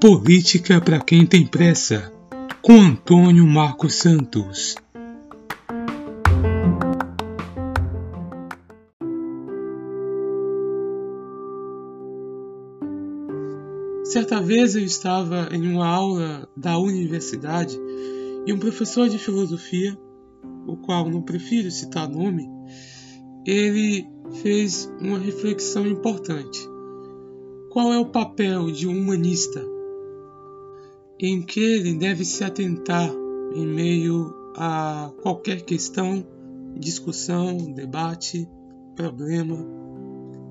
Política para quem tem pressa, com Antônio Marcos Santos. Certa vez eu estava em uma aula da universidade e um professor de filosofia, o qual não prefiro citar nome, ele fez uma reflexão importante. Qual é o papel de um humanista? Em que ele deve se atentar em meio a qualquer questão, discussão, debate, problema.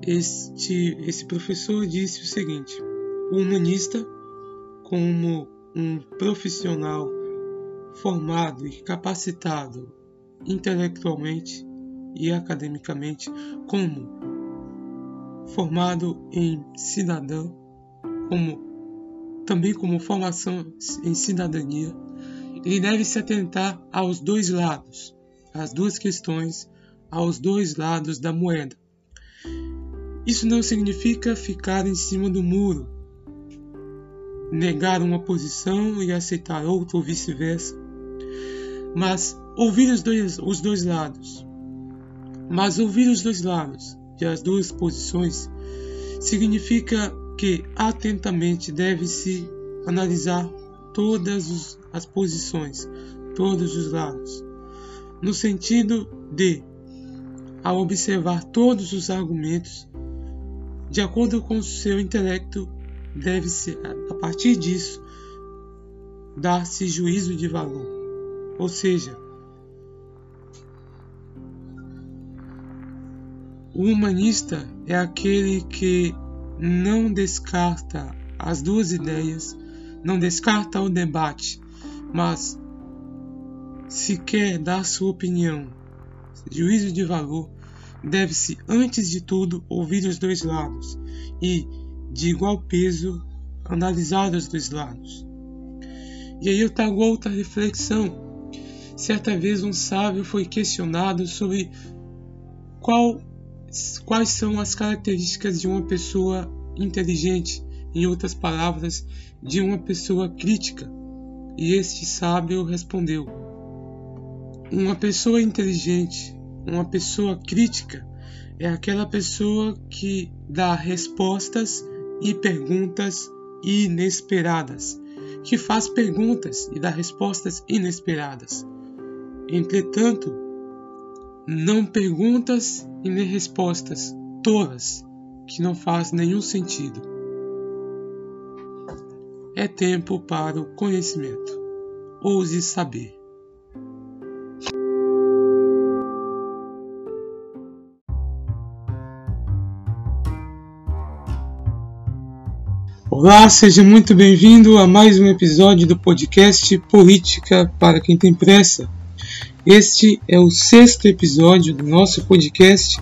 Este, esse professor disse o seguinte: o humanista, como um profissional formado e capacitado intelectualmente e academicamente, como formado em cidadão, como também como formação em cidadania, ele deve se atentar aos dois lados, às duas questões, aos dois lados da moeda. Isso não significa ficar em cima do muro, negar uma posição e aceitar outra ou vice-versa, mas ouvir os dois, os dois lados. Mas ouvir os dois lados e as duas posições significa que atentamente deve-se analisar todas as posições, todos os lados, no sentido de, ao observar todos os argumentos, de acordo com o seu intelecto, deve-se, a partir disso, dar-se juízo de valor. Ou seja, o humanista é aquele que não descarta as duas ideias, não descarta o debate, mas se quer dar sua opinião, juízo de valor, deve-se antes de tudo ouvir os dois lados e, de igual peso, analisar os dois lados. E aí eu trago outra reflexão. Certa vez um sábio foi questionado sobre qual Quais são as características de uma pessoa inteligente, em outras palavras, de uma pessoa crítica? E este sábio respondeu: Uma pessoa inteligente, uma pessoa crítica, é aquela pessoa que dá respostas e perguntas inesperadas, que faz perguntas e dá respostas inesperadas. Entretanto, não perguntas e nem respostas tolas que não faz nenhum sentido. É tempo para o conhecimento. Ouse saber. Olá, seja muito bem-vindo a mais um episódio do podcast Política para quem tem pressa. Este é o sexto episódio do nosso podcast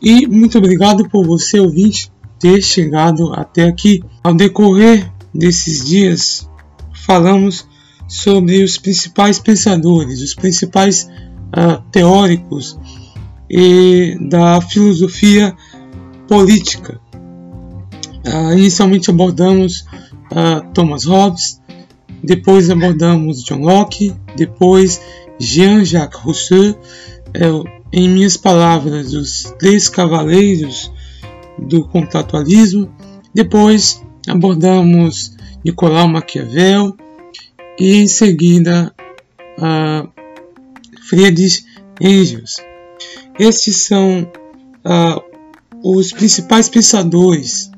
e muito obrigado por você, ouvinte, ter chegado até aqui. Ao decorrer desses dias, falamos sobre os principais pensadores, os principais uh, teóricos e da filosofia política. Uh, inicialmente abordamos uh, Thomas Hobbes, depois abordamos John Locke, depois Jean-Jacques Rousseau, é, em minhas palavras, os três cavaleiros do contratualismo. Depois abordamos Nicolau Maquiavel e em seguida uh, Friedrich Engels. Estes são uh, os principais pensadores,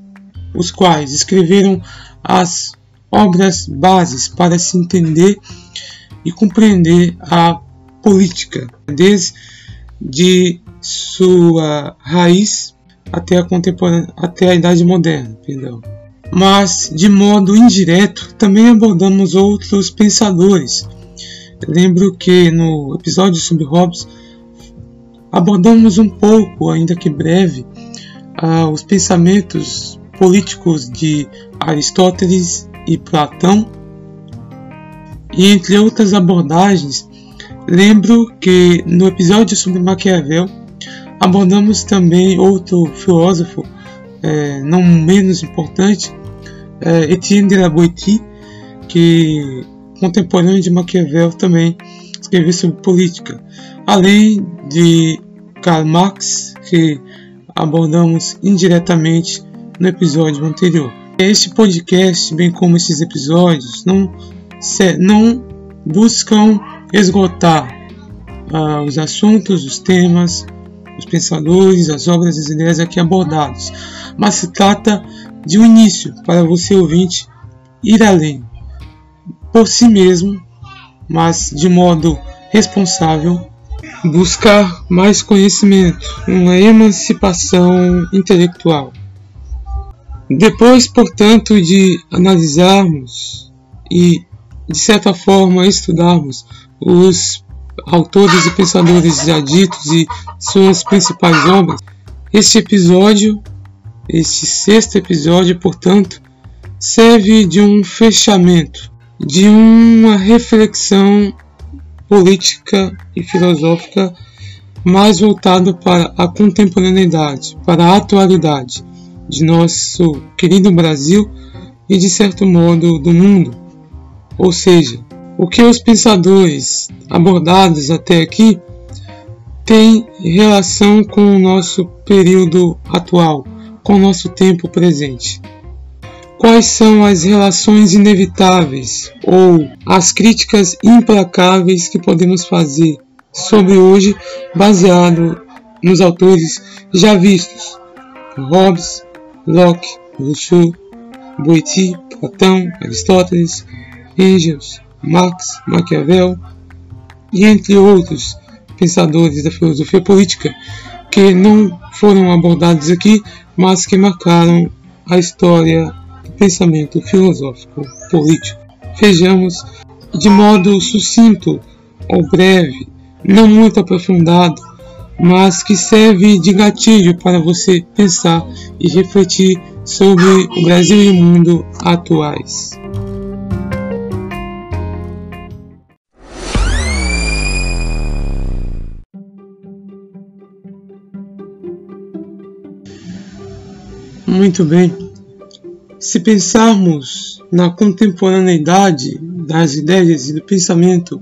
os quais escreveram as obras bases para se entender e compreender a política desde sua raiz até a até a idade moderna, perdão. Mas de modo indireto também abordamos outros pensadores. lembro que no episódio sobre Hobbes abordamos um pouco, ainda que breve, uh, os pensamentos políticos de Aristóteles e Platão e entre outras abordagens, lembro que no episódio sobre Maquiavel Abordamos também outro filósofo, é, não menos importante, é, Etienne de la Boétie, que contemporâneo de Maquiavel também escreveu sobre política, além de Karl Marx, que abordamos indiretamente no episódio anterior. Este podcast, bem como esses episódios, não, não buscam esgotar uh, os assuntos, os temas, os pensadores, as obras e as ideias aqui abordados, mas se trata de um início para você ouvinte ir além por si mesmo, mas de modo responsável, buscar mais conhecimento, uma emancipação intelectual. Depois, portanto, de analisarmos e, de certa forma, estudarmos os autores e pensadores já ditos e suas principais obras, este episódio, este sexto episódio, portanto, serve de um fechamento, de uma reflexão política e filosófica mais voltada para a contemporaneidade, para a atualidade, de nosso querido Brasil e, de certo modo, do mundo. Ou seja, o que os pensadores abordados até aqui têm relação com o nosso período atual, com o nosso tempo presente. Quais são as relações inevitáveis ou as críticas implacáveis que podemos fazer sobre hoje, baseado nos autores já vistos? Hobbes, Locke, Rousseau, Boiti, Platão, Aristóteles, Engels, Marx, Maquiavel e entre outros pensadores da filosofia política que não foram abordados aqui, mas que marcaram a história do pensamento filosófico político. Vejamos de modo sucinto ou breve, não muito aprofundado, mas que serve de gatilho para você pensar e refletir sobre o Brasil e o mundo atuais. Muito bem. Se pensarmos na contemporaneidade das ideias e do pensamento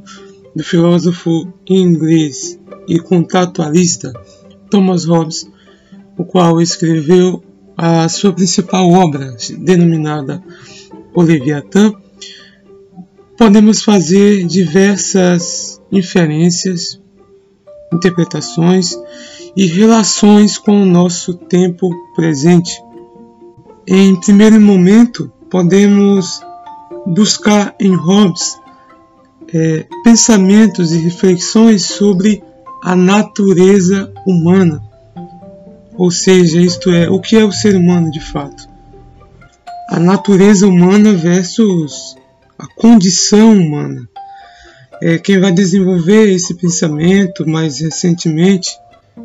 do filósofo inglês e contratualista Thomas Hobbes, o qual escreveu a sua principal obra, denominada O Leviatã, podemos fazer diversas inferências, interpretações e relações com o nosso tempo presente. Em primeiro momento, podemos buscar em Hobbes é, pensamentos e reflexões sobre a natureza humana. Ou seja, isto é, o que é o ser humano de fato? A natureza humana versus a condição humana. É, quem vai desenvolver esse pensamento mais recentemente,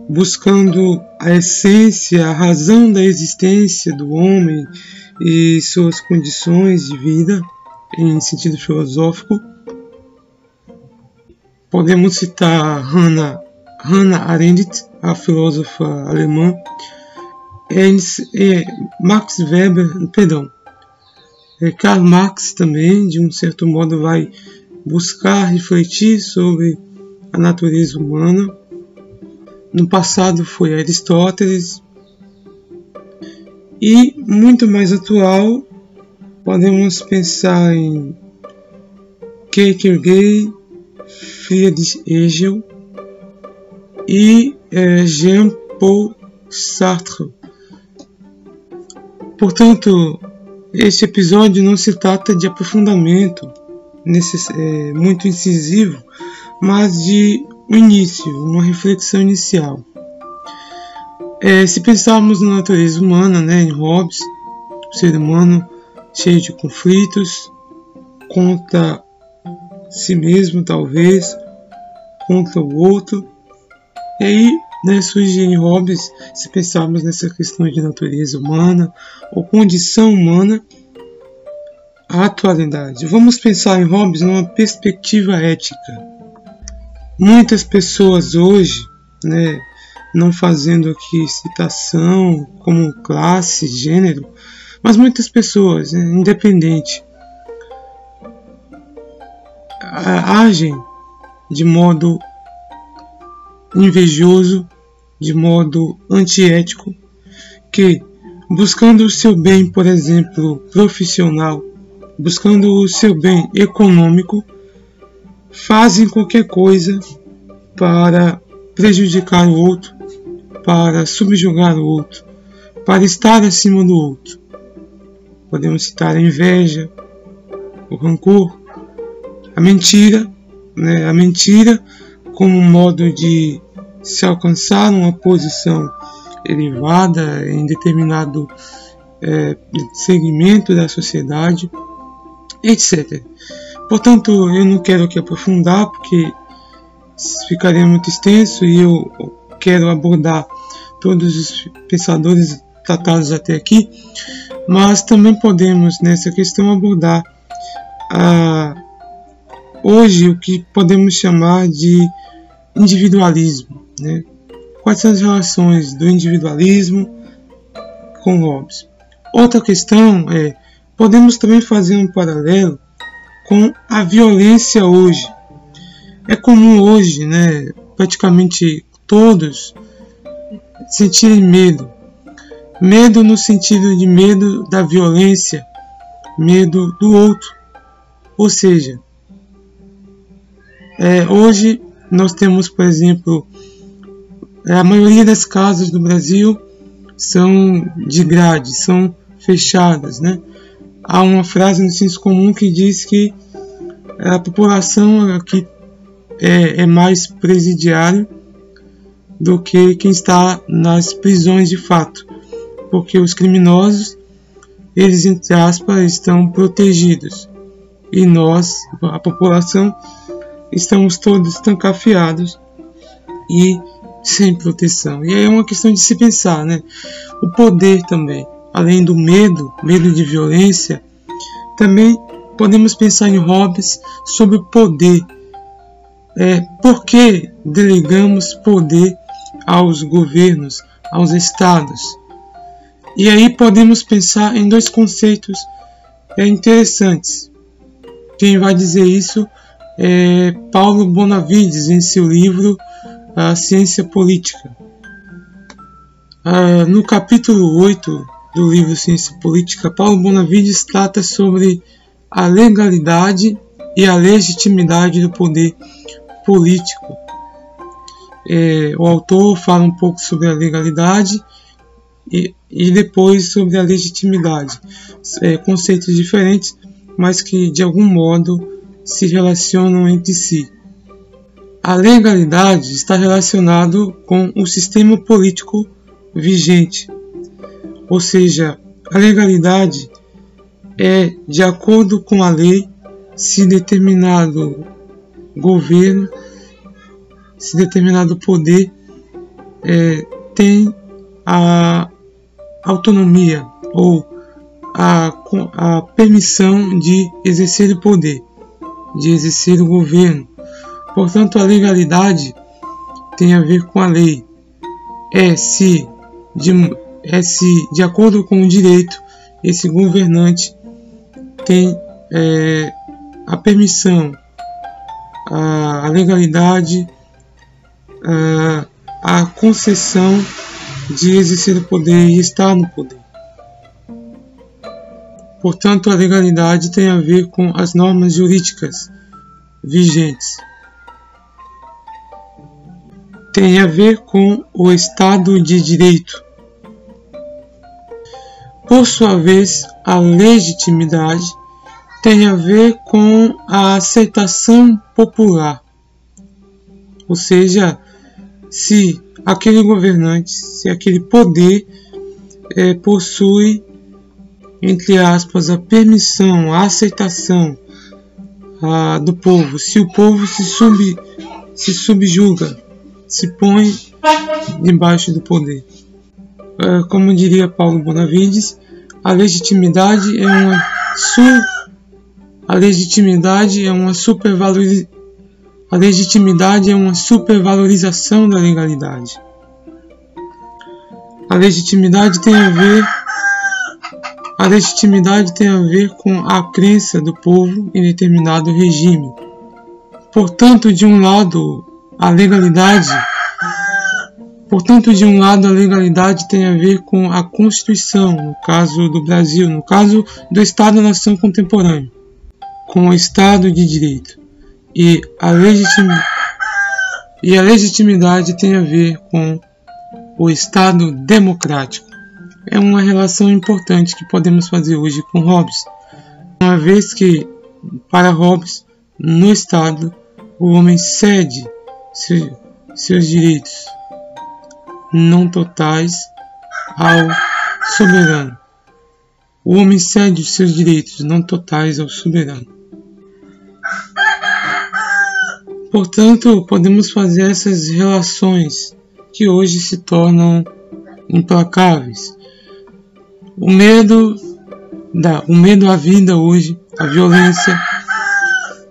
buscando a essência, a razão da existência do homem e suas condições de vida, em sentido filosófico, podemos citar Hannah Hannah Arendt, a filósofa alemã, é, Max Weber, perdão, é, Karl Marx também, de um certo modo, vai buscar refletir sobre a natureza humana. No passado foi Aristóteles. E muito mais atual, podemos pensar em Kierkegaard, Friedrich Hegel, e é, Jean-Paul Sartre. Portanto, este episódio não se trata de aprofundamento é, muito incisivo, mas de um início, uma reflexão inicial. É, se pensarmos na natureza humana, né, em Hobbes, o ser humano cheio de conflitos, contra si mesmo, talvez, contra o outro, e aí né, surge em Hobbes, se pensarmos nessa questão de natureza humana ou condição humana, a atualidade. Vamos pensar em Hobbes numa perspectiva ética. Muitas pessoas hoje, né, não fazendo aqui citação como classe, gênero, mas muitas pessoas, né, independente, agem de modo invejoso, de modo antiético, que buscando o seu bem, por exemplo, profissional, buscando o seu bem econômico, fazem qualquer coisa para prejudicar o outro, para subjugar o outro, para estar acima do outro. Podemos citar a inveja, o rancor, a mentira, né? a mentira como um modo de se alcançar uma posição elevada em determinado é, segmento da sociedade, etc. Portanto, eu não quero aqui aprofundar porque ficaria muito extenso e eu quero abordar todos os pensadores tratados até aqui, mas também podemos nessa questão abordar a, hoje o que podemos chamar de individualismo. Né? Quais são as relações do individualismo com Hobbes? Outra questão é, podemos também fazer um paralelo com a violência hoje. É comum hoje, né, praticamente todos sentirem medo. Medo no sentido de medo da violência, medo do outro. Ou seja, é, hoje nós temos, por exemplo, a maioria das casas do Brasil são de grade, são fechadas, né? Há uma frase no senso comum que diz que a população aqui é, é mais presidiária do que quem está nas prisões de fato, porque os criminosos, eles entre aspas, estão protegidos e nós, a população, estamos todos trancafiados e sem proteção. E aí é uma questão de se pensar, né? O poder também, além do medo, medo de violência, também podemos pensar em Hobbes sobre o poder. É, por que delegamos poder aos governos, aos estados? E aí podemos pensar em dois conceitos é, interessantes. Quem vai dizer isso é Paulo Bonavides em seu livro A Ciência Política. Ah, no capítulo 8 do livro Ciência Política, Paulo Bonavides trata sobre a legalidade e a legitimidade do poder político. É, o autor fala um pouco sobre a legalidade e, e depois sobre a legitimidade. É, conceitos diferentes, mas que de algum modo se relacionam entre si. A legalidade está relacionado com o sistema político vigente, ou seja, a legalidade é de acordo com a lei se determinado governo, se determinado poder é, tem a autonomia ou a, a permissão de exercer o poder de exercer o governo. Portanto, a legalidade tem a ver com a lei. É se, de, é se, de acordo com o direito, esse governante tem é, a permissão, a, a legalidade, a, a concessão de exercer o poder e estar no poder. Portanto, a legalidade tem a ver com as normas jurídicas vigentes. Tem a ver com o Estado de Direito. Por sua vez, a legitimidade tem a ver com a aceitação popular. Ou seja, se aquele governante, se aquele poder é, possui entre aspas, a permissão, a aceitação a, do povo, se o povo se, sub, se subjuga, se põe debaixo do poder. É, como diria Paulo Bonavides, a legitimidade é uma su, a legitimidade é uma supervalorização a legitimidade é uma supervalorização da legalidade. A legitimidade tem a ver a legitimidade tem a ver com a crença do povo em determinado regime. Portanto, de um lado, a legalidade Portanto, de um lado, a legalidade tem a ver com a Constituição, no caso do Brasil, no caso do Estado-nação contemporâneo, com o Estado de Direito. E a, legitim... e a legitimidade tem a ver com o Estado democrático. É uma relação importante que podemos fazer hoje com Hobbes, uma vez que, para Hobbes, no Estado, o homem cede seus direitos não totais ao soberano. O homem cede os seus direitos não totais ao soberano. Portanto, podemos fazer essas relações que hoje se tornam implacáveis. O medo da, o medo à vida hoje, a violência,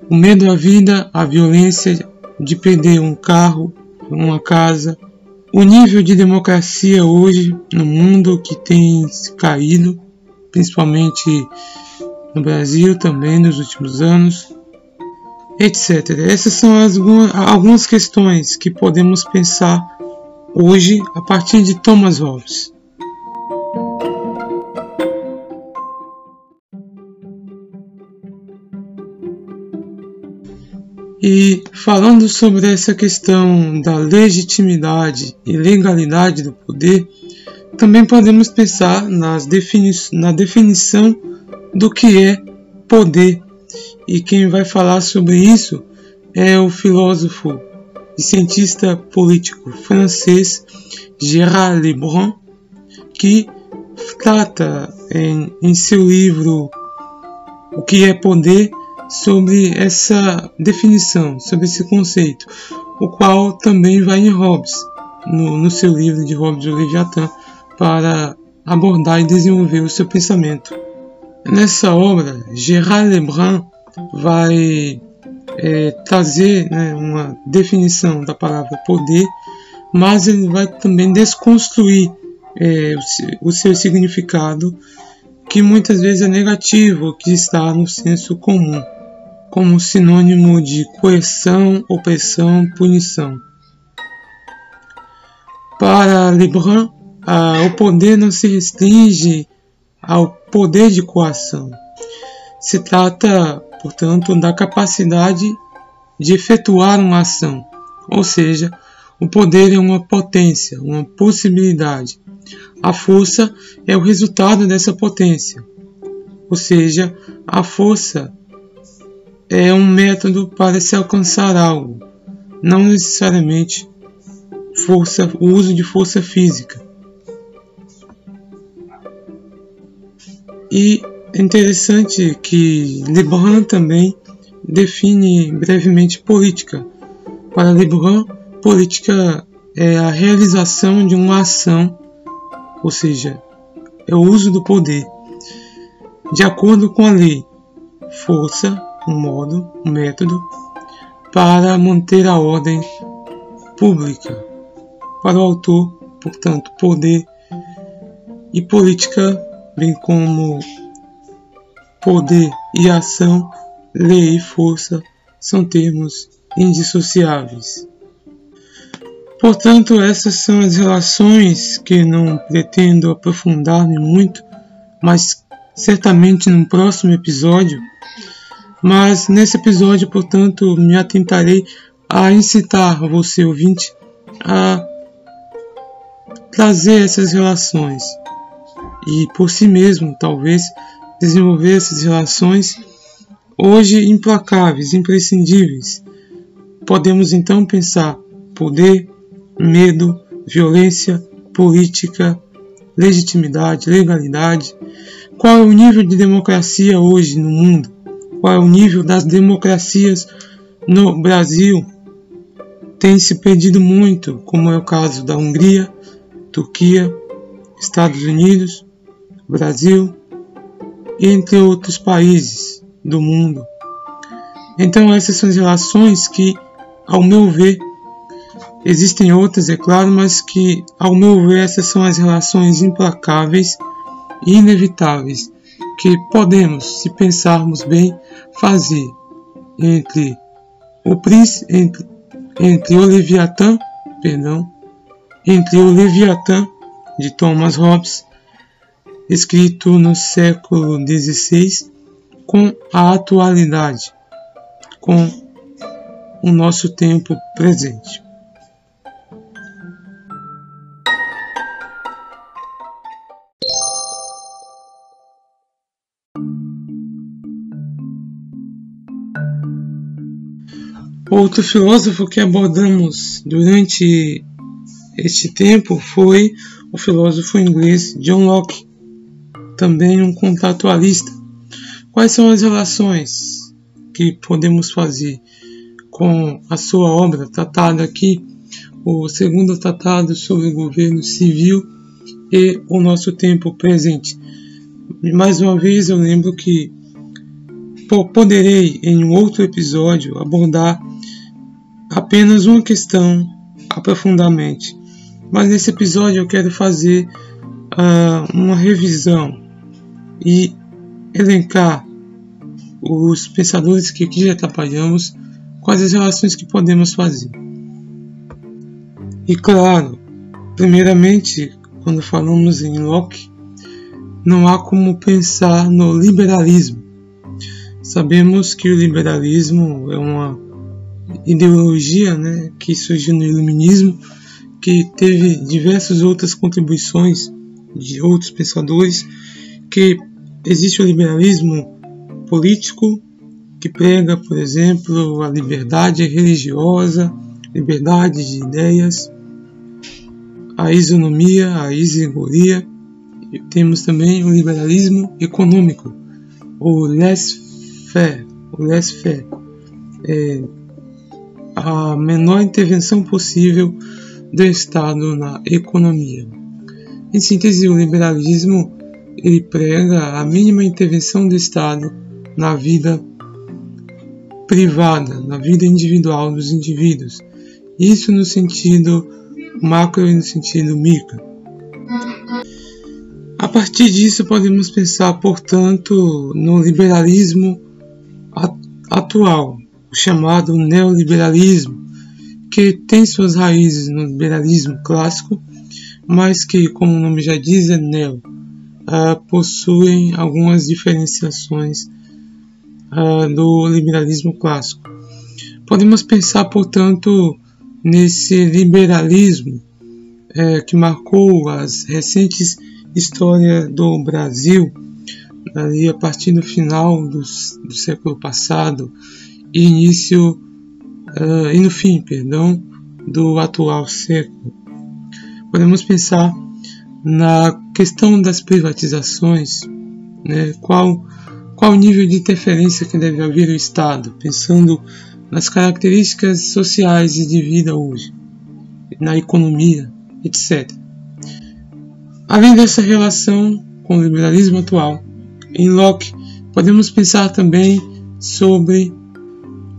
o medo à vida, a violência de perder um carro, uma casa, o nível de democracia hoje no mundo que tem caído, principalmente no Brasil também nos últimos anos, etc. Essas são as, algumas questões que podemos pensar hoje a partir de Thomas Hobbes. E falando sobre essa questão da legitimidade e legalidade do poder, também podemos pensar nas defini na definição do que é poder. E quem vai falar sobre isso é o filósofo e cientista político francês Gérard Lebrun, que trata em, em seu livro O que é Poder sobre essa definição, sobre esse conceito, o qual também vai em Hobbes, no, no seu livro de Hobbes o Leviatã, para abordar e desenvolver o seu pensamento. Nessa obra, Gérard Lebrun vai é, trazer né, uma definição da palavra poder, mas ele vai também desconstruir é, o, o seu significado, que muitas vezes é negativo, que está no senso comum como sinônimo de coerção, opressão, punição. Para Lebrun, o poder não se restringe ao poder de coação. Se trata, portanto, da capacidade de efetuar uma ação, ou seja, o poder é uma potência, uma possibilidade. A força é o resultado dessa potência, ou seja, a força é um método para se alcançar algo, não necessariamente força, o uso de força física. E é interessante que Lebrun também define brevemente política. Para Lebrun, política é a realização de uma ação, ou seja, é o uso do poder, de acordo com a lei, força, um modo, um método para manter a ordem pública. Para o autor, portanto, poder e política, bem como poder e ação, lei e força, são termos indissociáveis. Portanto, essas são as relações que não pretendo aprofundar-me muito, mas certamente no próximo episódio mas nesse episódio, portanto, me atentarei a incitar você, ouvinte, a trazer essas relações e por si mesmo, talvez, desenvolver essas relações hoje implacáveis, imprescindíveis. Podemos então pensar poder, medo, violência, política, legitimidade, legalidade. Qual é o nível de democracia hoje no mundo? Qual é o nível das democracias no Brasil, tem se perdido muito, como é o caso da Hungria, Turquia, Estados Unidos, Brasil, entre outros países do mundo. Então essas são as relações que, ao meu ver, Existem outras, é claro, mas que, ao meu ver, essas são as relações implacáveis e inevitáveis que podemos, se pensarmos bem, fazer entre o príncipe, entre, entre o Leviatã, perdão, entre o Leviatã de Thomas Hobbes, escrito no século XVI, com a atualidade, com o nosso tempo presente. Outro filósofo que abordamos durante este tempo foi o filósofo inglês John Locke, também um contratualista. Quais são as relações que podemos fazer com a sua obra tratada aqui, o segundo tratado sobre o governo civil e o nosso tempo presente? Mais uma vez eu lembro que poderei em um outro episódio abordar apenas uma questão aprofundadamente, mas nesse episódio eu quero fazer uh, uma revisão e elencar os pensadores que aqui já trabalhamos, quais as relações que podemos fazer. E claro, primeiramente, quando falamos em Locke, não há como pensar no liberalismo. Sabemos que o liberalismo é uma ideologia né, que surgiu no Iluminismo, que teve diversas outras contribuições de outros pensadores, que existe o liberalismo político, que prega, por exemplo, a liberdade religiosa, liberdade de ideias, a isonomia, a isengoria. Temos também o liberalismo econômico, o laissez-faire, o laissez-faire. É, a menor intervenção possível do Estado na economia. Em síntese, o liberalismo ele prega a mínima intervenção do Estado na vida privada, na vida individual dos indivíduos. Isso no sentido macro e no sentido micro. A partir disso, podemos pensar, portanto, no liberalismo atual, o chamado neoliberalismo, que tem suas raízes no liberalismo clássico, mas que, como o nome já diz, é neo, uh, possuem algumas diferenciações uh, do liberalismo clássico. Podemos pensar, portanto, nesse liberalismo uh, que marcou as recentes histórias do Brasil, ali a partir do final do, do século passado, e início uh, e no fim, perdão, do atual século. Podemos pensar na questão das privatizações, né, qual qual o nível de interferência que deve haver o Estado, pensando nas características sociais e de vida hoje, na economia, etc. Além dessa relação com o liberalismo atual, em Locke podemos pensar também sobre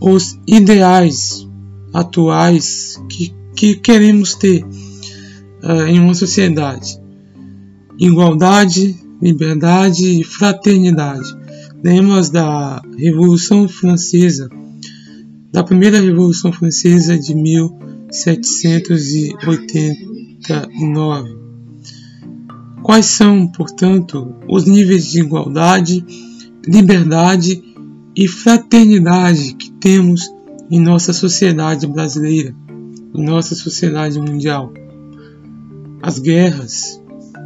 os ideais atuais que, que queremos ter uh, em uma sociedade: igualdade, liberdade e fraternidade. Lemas da Revolução Francesa, da primeira Revolução Francesa de 1789. Quais são, portanto, os níveis de igualdade, liberdade e fraternidade que temos em nossa sociedade brasileira, em nossa sociedade mundial. As guerras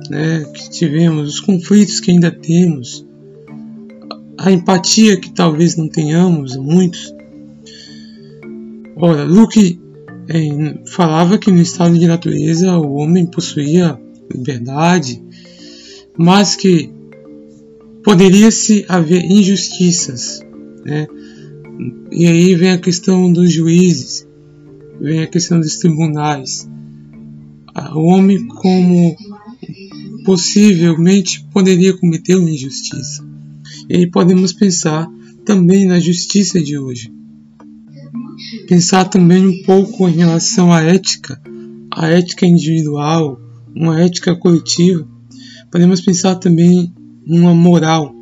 né, que tivemos, os conflitos que ainda temos, a empatia que talvez não tenhamos, muitos. Ora, Luke é, falava que no estado de natureza o homem possuía liberdade, mas que poderia-se haver injustiças, né? E aí vem a questão dos juízes, vem a questão dos tribunais. O homem, como possivelmente poderia cometer uma injustiça. E aí podemos pensar também na justiça de hoje. pensar também um pouco em relação à ética, a ética individual, uma ética coletiva. Podemos pensar também numa moral.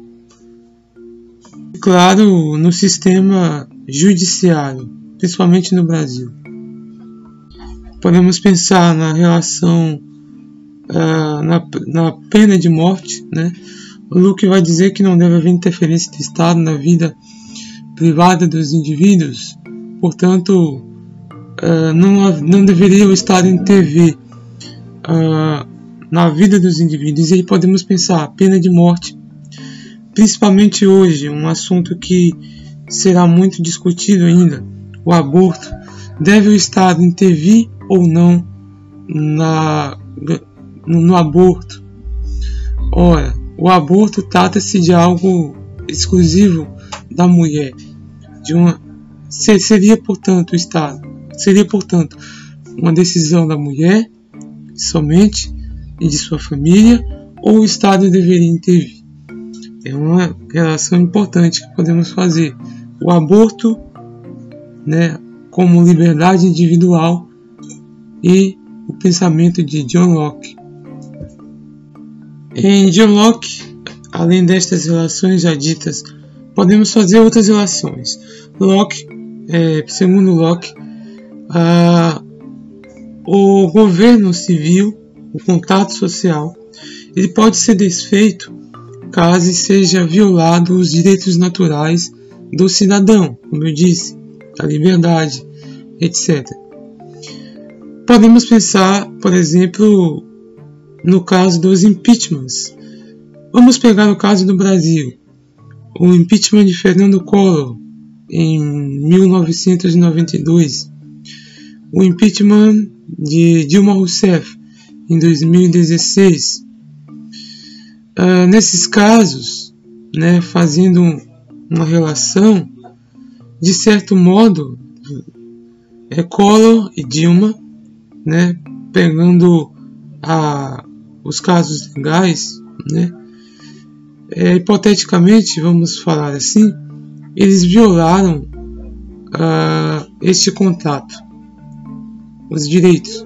Claro, no sistema judiciário, principalmente no Brasil. Podemos pensar na relação uh, na, na pena de morte, né? O Luke vai dizer que não deve haver interferência do Estado na vida privada dos indivíduos, portanto, uh, não, não deveria o Estado intervir uh, na vida dos indivíduos. E aí podemos pensar, pena de morte, principalmente hoje, um assunto que será muito discutido ainda, o aborto. Deve o Estado intervir ou não na no, no aborto. Ora, o aborto trata-se de algo exclusivo da mulher, de uma seria portanto o Estado, seria portanto uma decisão da mulher somente e de sua família, ou o Estado deveria intervir. É uma relação importante que podemos fazer. O aborto, né, como liberdade individual e o pensamento de John Locke. Em John Locke, além destas relações já ditas, podemos fazer outras relações. Locke, é, segundo Locke, a, o governo civil, o contato social, ele pode ser desfeito caso seja violado os direitos naturais do cidadão, como eu disse, a liberdade, etc. Podemos pensar, por exemplo, no caso dos impeachments. Vamos pegar o caso do Brasil. O impeachment de Fernando Collor em 1992. O impeachment de Dilma Rousseff em 2016. Ah, nesses casos, né, fazendo uma relação, de certo modo, é Collor e Dilma, né, pegando a os casos legais, né? É, hipoteticamente, vamos falar assim, eles violaram uh, este contrato, os direitos.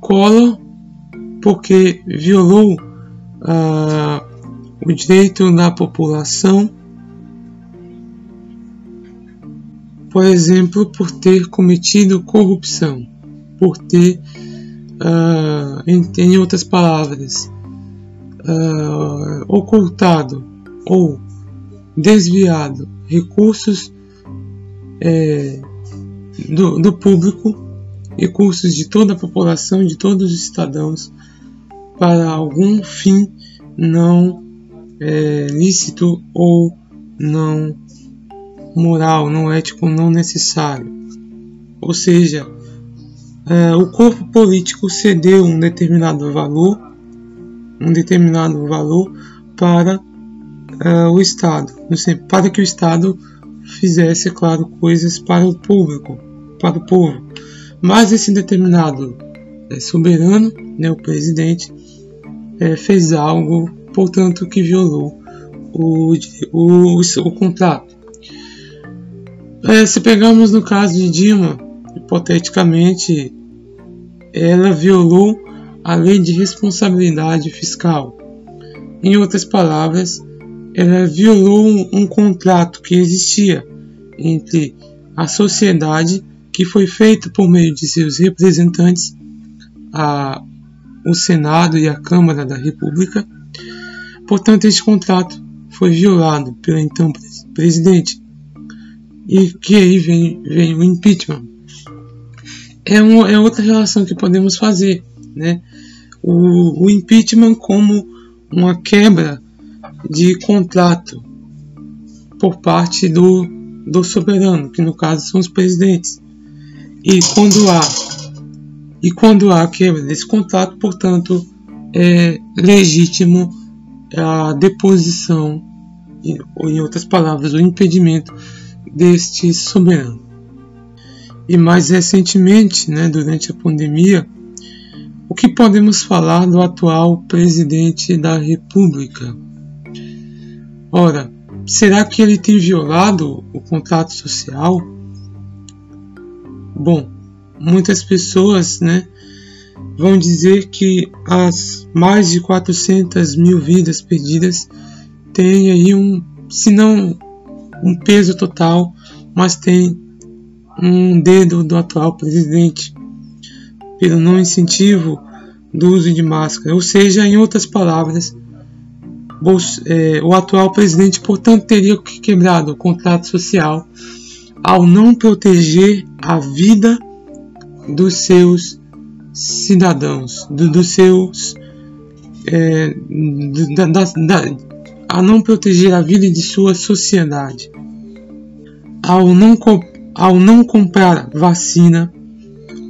Collor, porque violou o direito da população, por exemplo, por ter cometido corrupção, por ter em, em, outras palavras, ocultado ou desviado recursos é, do, do público, recursos de toda a população, de todos os cidadãos, para algum fim não é, lícito ou não moral, não ético, não necessário. Ou seja, é, o corpo político cedeu um determinado valor, um determinado valor para é, o Estado, para que o Estado fizesse, claro, coisas para o público, para o povo. Mas esse determinado é, soberano, né, o presidente, é, fez algo, portanto, que violou o, o, o contrato. É, se pegarmos no caso de Dilma, hipoteticamente, ela violou a lei de responsabilidade fiscal. Em outras palavras, ela violou um, um contrato que existia entre a sociedade, que foi feito por meio de seus representantes, a, o Senado e a Câmara da República. Portanto, este contrato foi violado pelo então presidente. E que aí vem, vem o impeachment é, uma, é outra relação que podemos fazer, né? O, o impeachment como uma quebra de contrato por parte do, do soberano, que no caso são os presidentes. E quando há e quando há quebra desse contrato, portanto, é legítimo a deposição, ou em outras palavras, o impedimento deste soberano. E mais recentemente, né, durante a pandemia, o que podemos falar do atual presidente da República? Ora, será que ele tem violado o contrato social? Bom, muitas pessoas, né, vão dizer que as mais de 400 mil vidas perdidas têm aí um, se não um peso total, mas tem um dedo do atual presidente pelo não incentivo do uso de máscara. Ou seja, em outras palavras, é, o atual presidente, portanto, teria quebrado o contrato social ao não proteger a vida dos seus cidadãos, do, dos seus. É, da, da, da, a não proteger a vida de sua sociedade, ao não, ao não comprar vacina,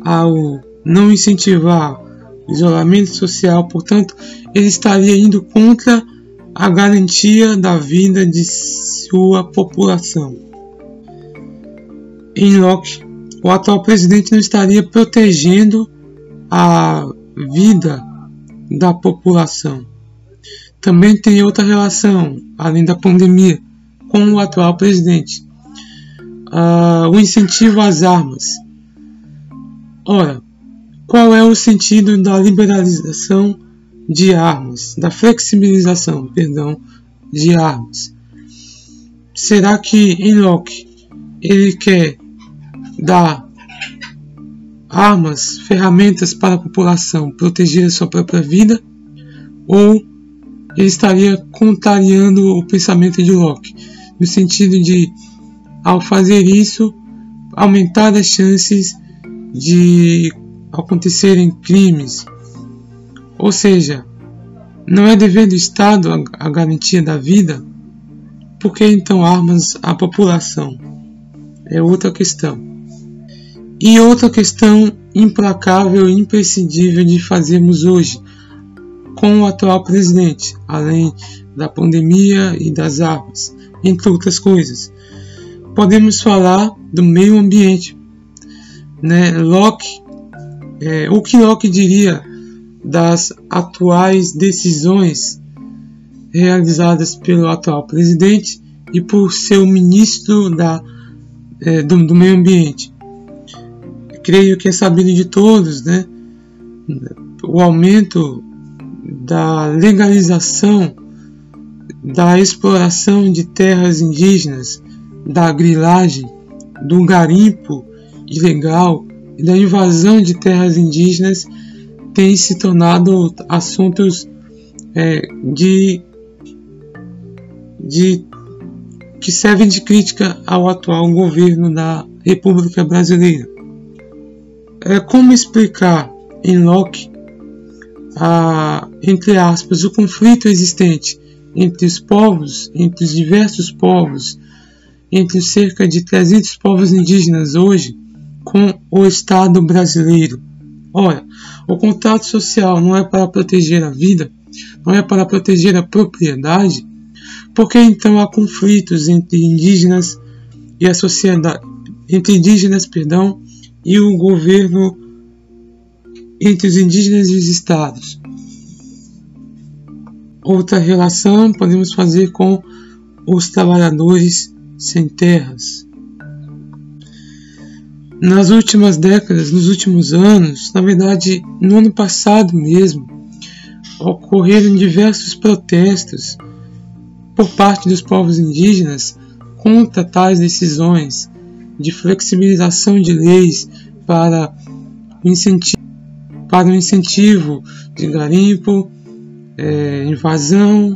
ao não incentivar isolamento social, portanto, ele estaria indo contra a garantia da vida de sua população. Em Locke, o atual presidente não estaria protegendo a vida da população. Também tem outra relação, além da pandemia, com o atual presidente. Uh, o incentivo às armas. Ora, qual é o sentido da liberalização de armas, da flexibilização, perdão, de armas? Será que em Locke ele quer dar armas, ferramentas para a população proteger a sua própria vida, ou ele estaria contrariando o pensamento de Locke, no sentido de, ao fazer isso, aumentar as chances de acontecerem crimes. Ou seja, não é dever do Estado a, a garantia da vida? Por que então armas à população? É outra questão. E outra questão implacável e imprescindível de fazermos hoje com o atual presidente, além da pandemia e das armas, entre outras coisas. Podemos falar do meio ambiente. Né? Locke, é, o que Locke diria das atuais decisões realizadas pelo atual presidente e por seu ministro da, é, do, do meio ambiente? Creio que é sabido de todos, né? O aumento da legalização da exploração de terras indígenas, da grilagem, do garimpo ilegal e da invasão de terras indígenas tem se tornado assuntos é, de, de que servem de crítica ao atual governo da República Brasileira é como explicar em Locke a, entre aspas, o conflito existente entre os povos, entre os diversos povos, entre os cerca de 300 povos indígenas hoje, com o Estado brasileiro. Ora, o contrato social não é para proteger a vida, não é para proteger a propriedade, porque então há conflitos entre indígenas e a sociedade, entre indígenas, perdão, e o governo entre os indígenas e os estados. Outra relação podemos fazer com os trabalhadores sem terras. Nas últimas décadas, nos últimos anos, na verdade, no ano passado mesmo, ocorreram diversos protestos por parte dos povos indígenas contra tais decisões de flexibilização de leis para o incentivo, para o incentivo de garimpo, é, invasão,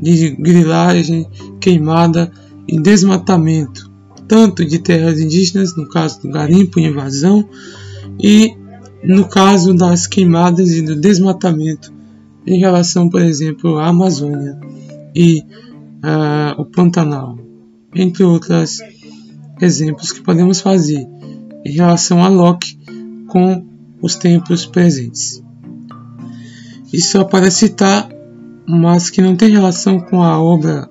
de grilagem, queimada e desmatamento, tanto de terras indígenas, no caso do garimpo e invasão, e no caso das queimadas e do desmatamento em relação, por exemplo, à Amazônia e uh, o Pantanal, entre outras exemplos que podemos fazer em relação a Locke com os tempos presentes. E só para citar, mas que não tem relação com a obra,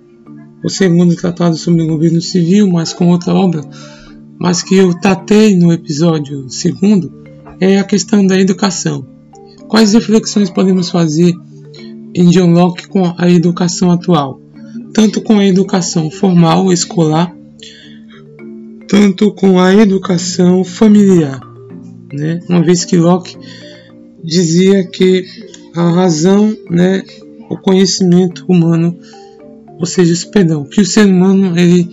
o segundo tratado sobre o governo civil, mas com outra obra, mas que eu tratei no episódio segundo, é a questão da educação. Quais reflexões podemos fazer em John Locke com a educação atual? Tanto com a educação formal, escolar, tanto com a educação familiar, né? uma vez que Locke dizia que a razão, né, o conhecimento humano, ou seja, perdão, que o ser humano ele,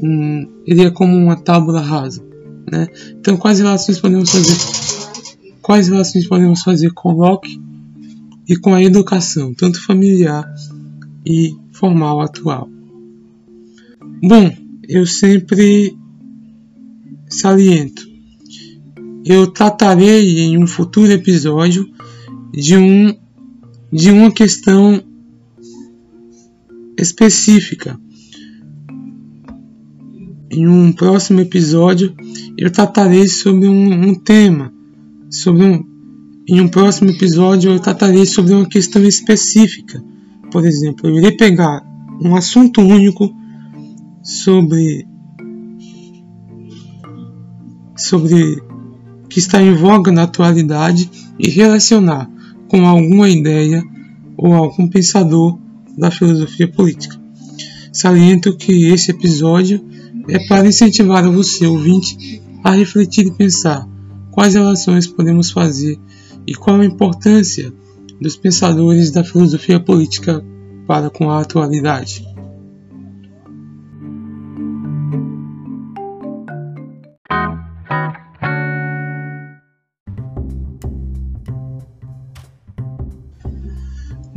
hum, ele é como uma tábula rasa, né? Então, quais relações podemos fazer? Quais relações podemos fazer com Locke e com a educação, tanto familiar e formal atual? Bom, eu sempre saliento. Eu tratarei em um futuro episódio de um de uma questão específica. Em um próximo episódio eu tratarei sobre um, um tema, sobre um, em um próximo episódio eu tratarei sobre uma questão específica. Por exemplo, eu irei pegar um assunto único sobre sobre que está em voga na atualidade e relacionar com alguma ideia ou algum pensador da filosofia política. Saliento que esse episódio é para incentivar você, ouvinte, a refletir e pensar quais relações podemos fazer e qual a importância dos pensadores da filosofia política para com a atualidade.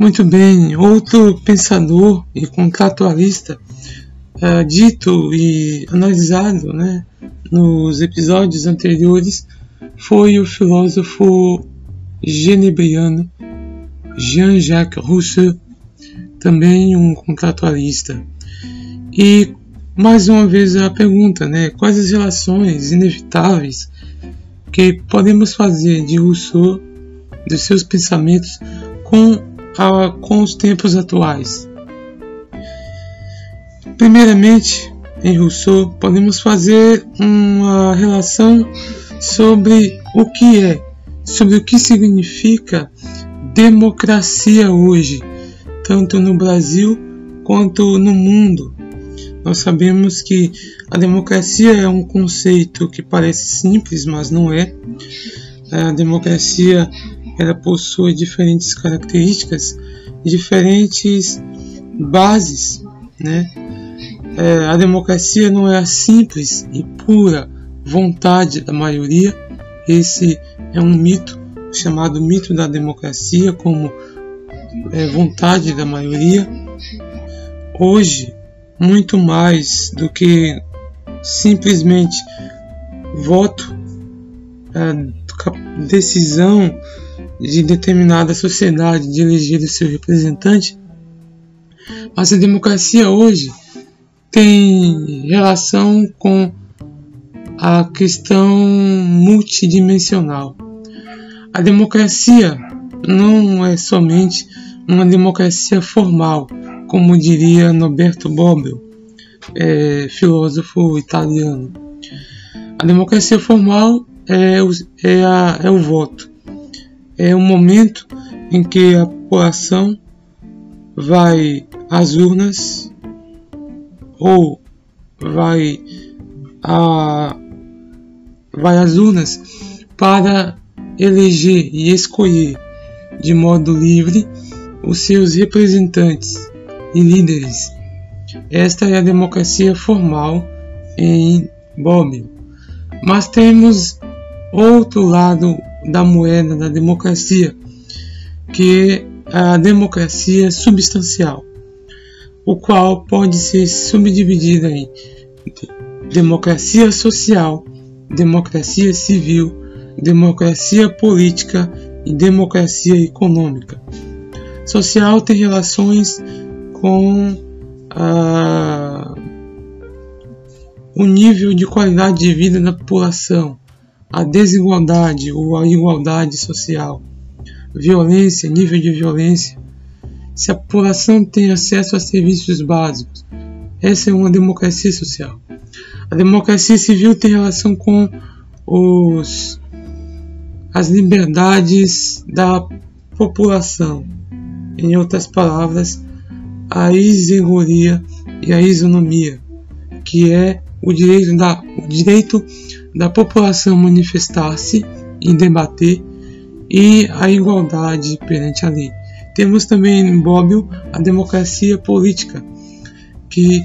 Muito bem, outro pensador e contratualista uh, dito e analisado né, nos episódios anteriores foi o filósofo genebriano Jean-Jacques Rousseau, também um contratualista. E mais uma vez a pergunta, né, quais as relações inevitáveis que podemos fazer de Rousseau, dos seus pensamentos, com a, com os tempos atuais. Primeiramente, em Rousseau, podemos fazer uma relação sobre o que é, sobre o que significa democracia hoje, tanto no Brasil quanto no mundo. Nós sabemos que a democracia é um conceito que parece simples, mas não é. A democracia ela possui diferentes características, diferentes bases, né? É, a democracia não é a simples e pura vontade da maioria. Esse é um mito chamado mito da democracia, como é, vontade da maioria. Hoje, muito mais do que simplesmente voto, é, decisão de determinada sociedade de eleger o seu representante, mas a democracia hoje tem relação com a questão multidimensional. A democracia não é somente uma democracia formal, como diria Norberto Bobbio, é, filósofo italiano. A democracia formal é o, é, a, é o voto é o momento em que a população vai às urnas ou vai a vai às urnas para eleger e escolher de modo livre os seus representantes e líderes. Esta é a democracia formal em Bob. Mas temos outro lado da moeda da democracia, que a democracia substancial, o qual pode ser subdividida em democracia social, democracia civil, democracia política e democracia econômica. Social tem relações com ah, o nível de qualidade de vida da população, a desigualdade ou a igualdade social, violência, nível de violência, se a população tem acesso a serviços básicos. Essa é uma democracia social. A democracia civil tem relação com os, as liberdades da população. Em outras palavras, a isengoria e a isonomia, que é o direito da, o direito da população manifestar-se e debater e a igualdade perante a lei. Temos também em Bobbio a democracia política, que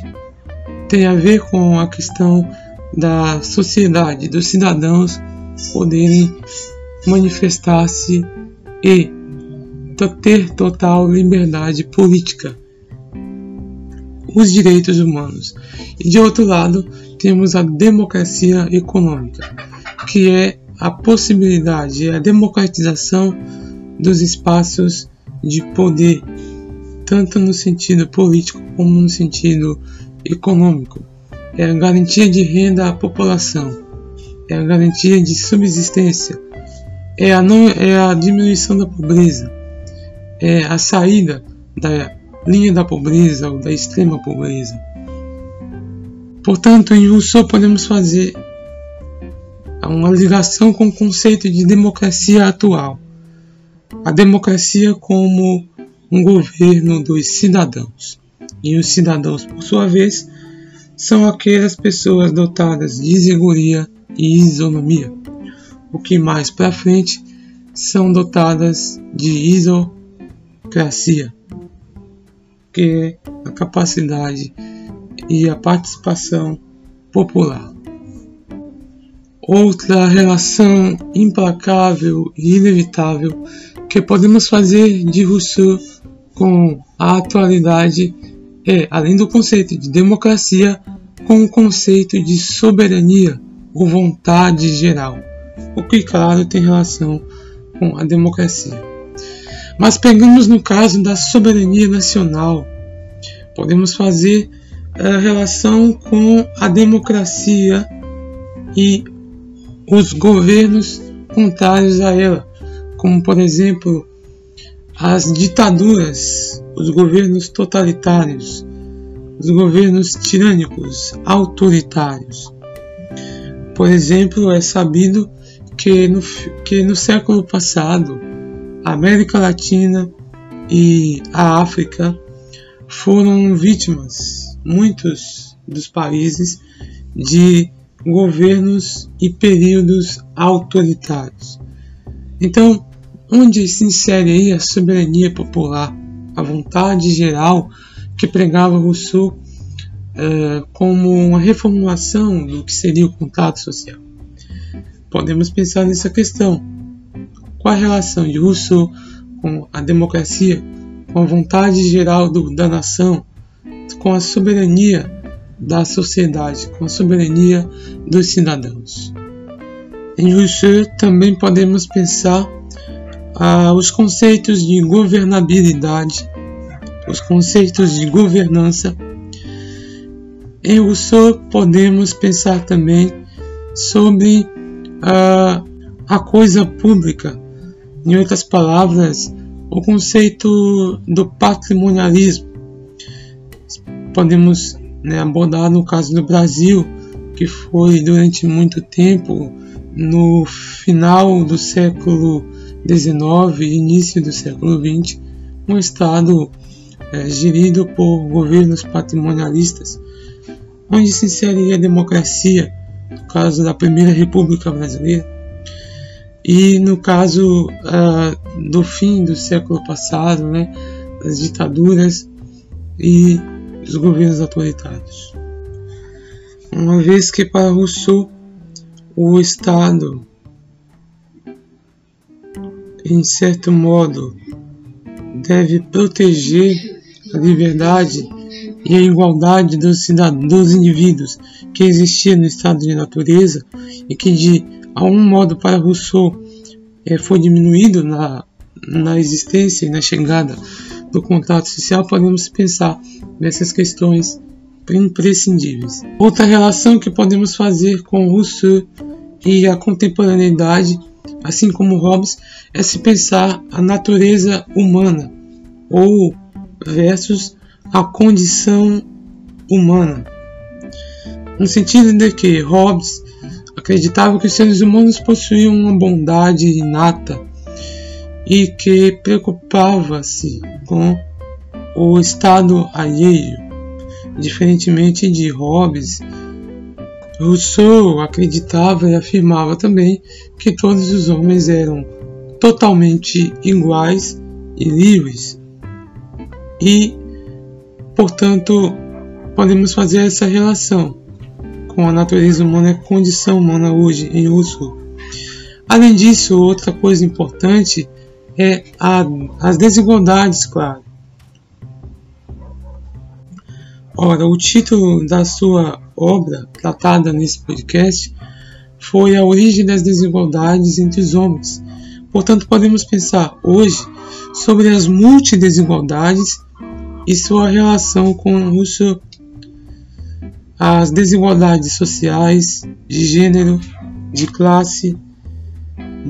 tem a ver com a questão da sociedade, dos cidadãos poderem manifestar-se e ter total liberdade política, os direitos humanos. E de outro lado, temos a democracia econômica, que é a possibilidade, a democratização dos espaços de poder, tanto no sentido político como no sentido econômico. É a garantia de renda à população, é a garantia de subsistência, é a, não, é a diminuição da pobreza, é a saída da linha da pobreza ou da extrema pobreza. Portanto, em Rousseau podemos fazer uma ligação com o conceito de democracia atual. A democracia como um governo dos cidadãos. E os cidadãos, por sua vez, são aquelas pessoas dotadas de isogoria e isonomia, o que mais para frente são dotadas de isocracia, que a capacidade e a participação popular. Outra relação implacável e inevitável que podemos fazer de Rousseau com a atualidade é, além do conceito de democracia, com o conceito de soberania ou vontade geral, o que, claro, tem relação com a democracia. Mas pegamos no caso da soberania nacional, podemos fazer a relação com a democracia e os governos contrários a ela, como por exemplo as ditaduras, os governos totalitários, os governos tirânicos, autoritários. Por exemplo, é sabido que no, que no século passado América Latina e a África foram vítimas, muitos dos países, de governos e períodos autoritários. Então, onde se insere aí a soberania popular, a vontade geral que pregava Rousseau uh, como uma reformulação do que seria o contrato social. Podemos pensar nessa questão. Qual a relação de Rousseau com a democracia, com a vontade geral do, da nação, com a soberania da sociedade, com a soberania dos cidadãos? Em Rousseau também podemos pensar ah, os conceitos de governabilidade, os conceitos de governança. Em Rousseau podemos pensar também sobre ah, a coisa pública, em outras palavras, o conceito do patrimonialismo. Podemos né, abordar no caso do Brasil, que foi durante muito tempo, no final do século XIX e início do século XX, um Estado é, gerido por governos patrimonialistas, onde se inseria a democracia, no caso da Primeira República Brasileira, e no caso uh, do fim do século passado, né, das ditaduras e dos governos autoritários. Uma vez que para Rousseau o Estado em certo modo, deve proteger a liberdade e a igualdade dos, dos indivíduos que existia no estado de natureza e que de algum modo para Rousseau é, foi diminuído na, na existência e na chegada do contato social, podemos pensar nessas questões imprescindíveis. Outra relação que podemos fazer com Rousseau e a contemporaneidade assim como Hobbes, é se pensar a natureza humana ou versus a condição humana. No sentido de que Hobbes acreditava que os seres humanos possuíam uma bondade inata e que preocupava-se com o estado alheio, diferentemente de Hobbes, Rousseau acreditava e afirmava também que todos os homens eram totalmente iguais e livres. E, portanto, podemos fazer essa relação com a natureza humana a condição humana hoje em Rousseau. Além disso, outra coisa importante é a, as desigualdades, claro. Ora, o título da sua obra, tratada nesse podcast, foi A Origem das Desigualdades entre os Homens. Portanto, podemos pensar hoje sobre as multidesigualdades e sua relação com Rousseau. As desigualdades sociais, de gênero, de classe,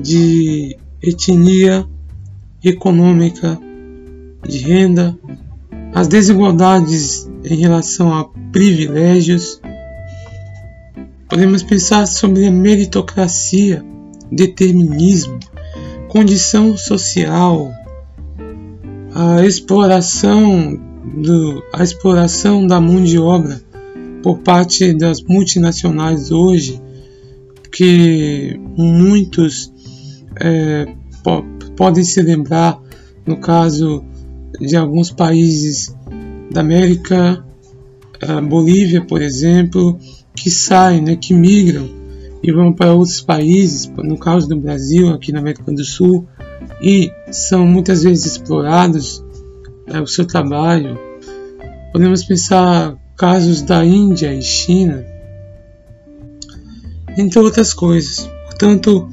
de etnia, econômica, de renda, as desigualdades em relação a privilégios. Podemos pensar sobre a meritocracia, determinismo, condição social, a exploração, do, a exploração da mão de obra por parte das multinacionais hoje, que muitos é, po podem se lembrar, no caso de alguns países da América, Bolívia, por exemplo, que saem, né, que migram e vão para outros países, no caso do Brasil, aqui na América do Sul, e são muitas vezes explorados é, o seu trabalho. Podemos pensar casos da Índia e China, entre outras coisas. Portanto,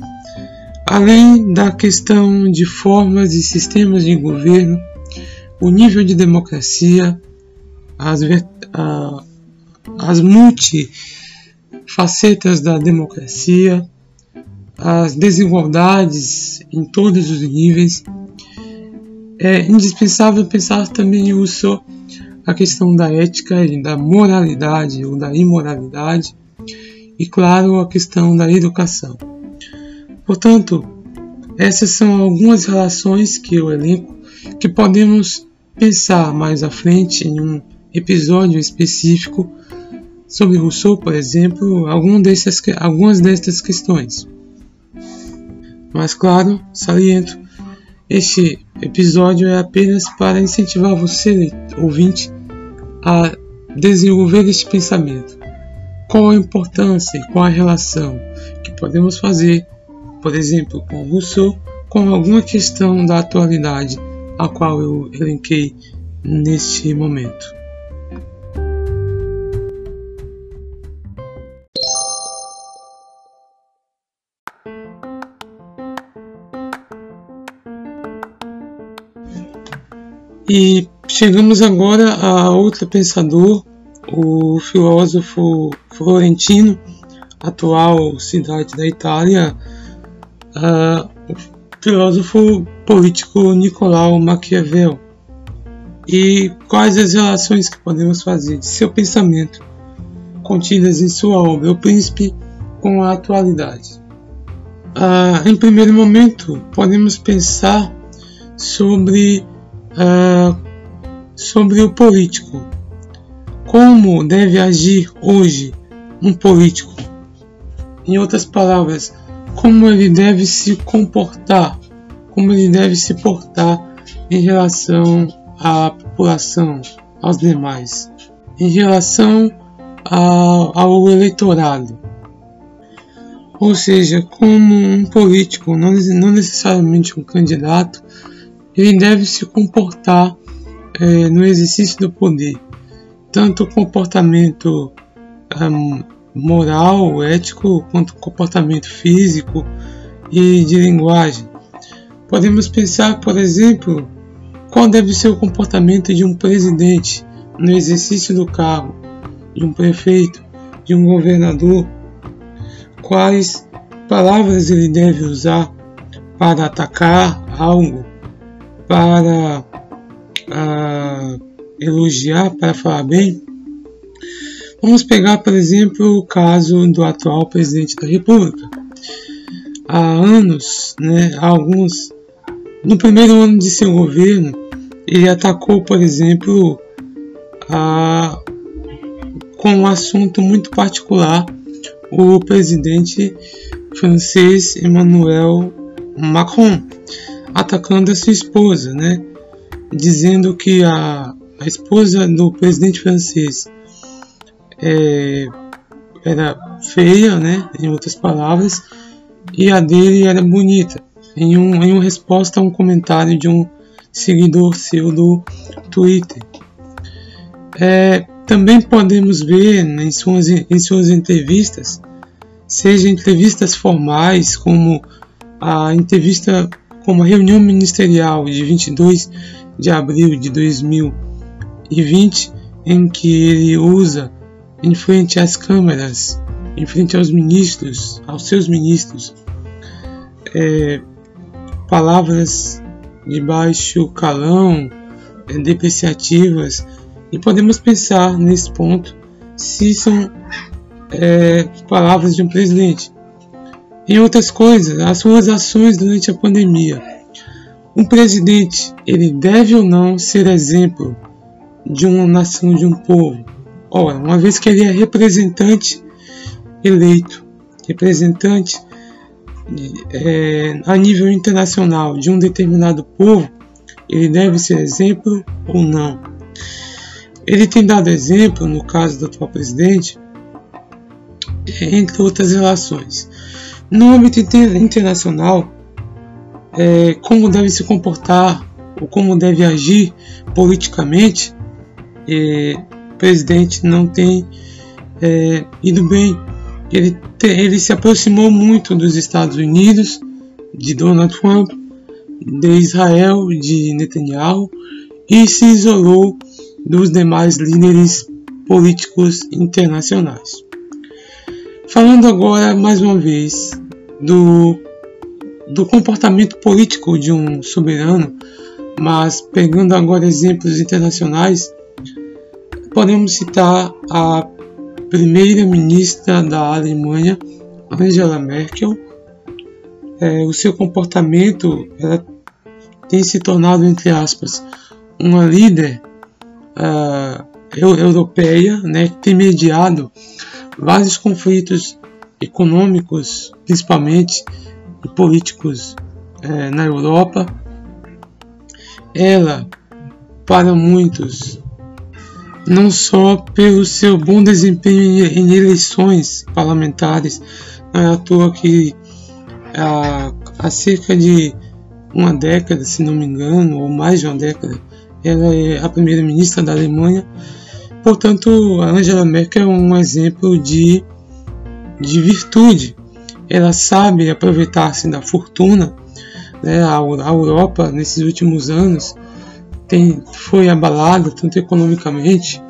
além da questão de formas e sistemas de governo, o nível de democracia, as, as multifacetas da democracia, as desigualdades em todos os níveis. É indispensável pensar também em uso a questão da ética e da moralidade ou da imoralidade e, claro, a questão da educação. Portanto, essas são algumas relações que eu elenco que podemos pensar mais à frente em um episódio específico sobre Rousseau, por exemplo, algum dessas, algumas destas questões. Mas claro, saliento, este episódio é apenas para incentivar você, ouvinte, a desenvolver este pensamento. Qual a importância e qual a relação que podemos fazer, por exemplo, com Rousseau, com alguma questão da atualidade a qual eu elenquei neste momento. E chegamos agora a outro pensador, o filósofo florentino, atual cidade da Itália, uh, o filósofo político Nicolau Maquiavel. E quais as relações que podemos fazer de seu pensamento contidas em sua obra O Príncipe com a atualidade? Uh, em primeiro momento, podemos pensar sobre uh, sobre o político. Como deve agir hoje um político? Em outras palavras, como ele deve se comportar, como ele deve se portar em relação à população, aos demais, em relação ao, eleitorado. Ou seja, como um político, não necessariamente um candidato, ele deve se comportar é, no exercício do poder, tanto comportamento um, moral, ético, quanto comportamento físico e de linguagem. Podemos pensar, por exemplo, qual deve ser o comportamento de um presidente no exercício do cargo, de um prefeito, de um governador, quais palavras ele deve usar para atacar algo para elogiar, para falar bem. Vamos pegar, por exemplo, o caso do atual presidente da República. Há anos, né, há alguns, no primeiro ano de seu governo, ele atacou, por exemplo, a, com um assunto muito particular o presidente francês Emmanuel Macron, atacando a sua esposa, né? Dizendo que a, a esposa do presidente francês é, era feia, né? Em outras palavras, e a dele era bonita. Em, um, em uma resposta a um comentário de um seguidor seu do Twitter. É, também podemos ver em suas, em suas entrevistas, seja entrevistas formais, como a entrevista, como a reunião ministerial de 22 de abril de 2020, em que ele usa em frente às câmeras, em frente aos ministros, aos seus ministros, é, palavras de baixo calão, é, depreciativas, e podemos pensar nesse ponto se são é, palavras de um presidente. Em outras coisas, as suas ações durante a pandemia. Um presidente, ele deve ou não ser exemplo de uma nação, de um povo? Ora, uma vez que ele é representante eleito, representante é, a nível internacional de um determinado povo, ele deve ser exemplo ou não? Ele tem dado exemplo, no caso do atual presidente, entre outras relações. No âmbito internacional, é, como deve se comportar ou como deve agir politicamente, é, o presidente não tem é, ido bem. Ele, te, ele se aproximou muito dos Estados Unidos, de Donald Trump, de Israel, de Netanyahu, e se isolou dos demais líderes políticos internacionais. Falando agora mais uma vez do, do comportamento político de um soberano, mas pegando agora exemplos internacionais, podemos citar a primeira-ministra da Alemanha, Angela Merkel. É, o seu comportamento ela tem se tornado, entre aspas, uma líder uh, europeia, né, que tem mediado vários conflitos econômicos, principalmente e políticos uh, na Europa. Ela, para muitos, não só pelo seu bom desempenho em eleições parlamentares, não é à toa que há, há cerca de uma década, se não me engano, ou mais de uma década, ela é a primeira-ministra da Alemanha. Portanto, a Angela Merkel é um exemplo de, de virtude. Ela sabe aproveitar-se da fortuna. Né? A, a Europa, nesses últimos anos, tem, foi abalada, tanto economicamente,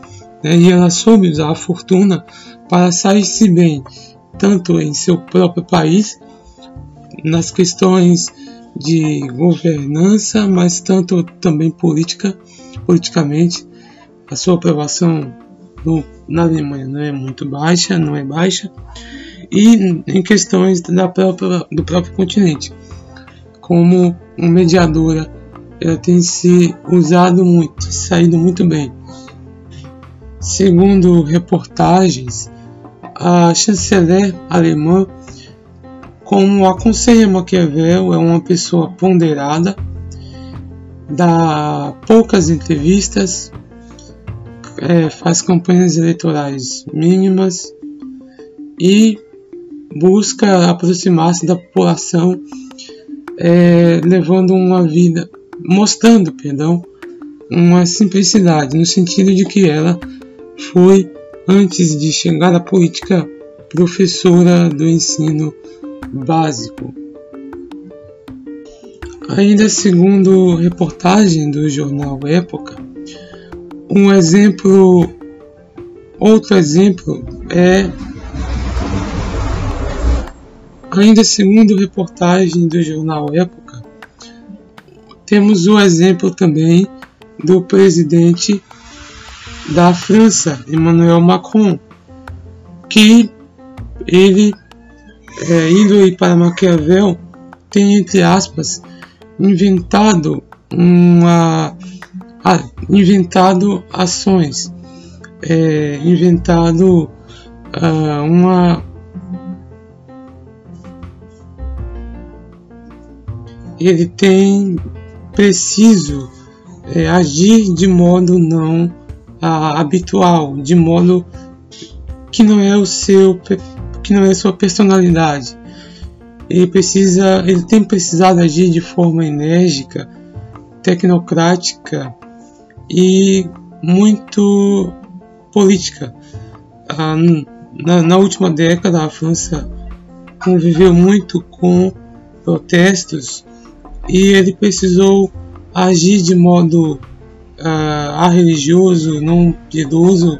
né? e ela soube usar a fortuna para sair-se bem, tanto em seu próprio país, nas questões de governança, mas tanto também política, politicamente. A sua aprovação no, na Alemanha não é muito baixa, não é baixa, e em questões da própria, do próprio continente, como mediadora, ela tem se usado muito, saído muito bem. Segundo reportagens, a chanceler alemã como aconselha Maquiavel, é uma pessoa ponderada, dá poucas entrevistas, é, faz campanhas eleitorais mínimas e busca aproximar-se da população, é, levando uma vida, mostrando, perdão, uma simplicidade, no sentido de que ela foi, antes de chegar à política, professora do ensino básico. Ainda segundo reportagem do jornal Época, um exemplo, outro exemplo é ainda segundo reportagem do jornal Época, temos o exemplo também do presidente da França, Emmanuel Macron, que ele é, indo para Maquiavel, tem, entre aspas, inventado uma inventado ações, é, inventado ah, uma ele tem preciso é, agir de modo não ah, habitual, de modo que não é o seu que não é sua personalidade. Ele precisa, ele tem precisado agir de forma enérgica, tecnocrática, e muito política. Ah, na, na última década, a França conviveu muito com protestos e ele precisou agir de modo uh, arreligioso, não piedoso,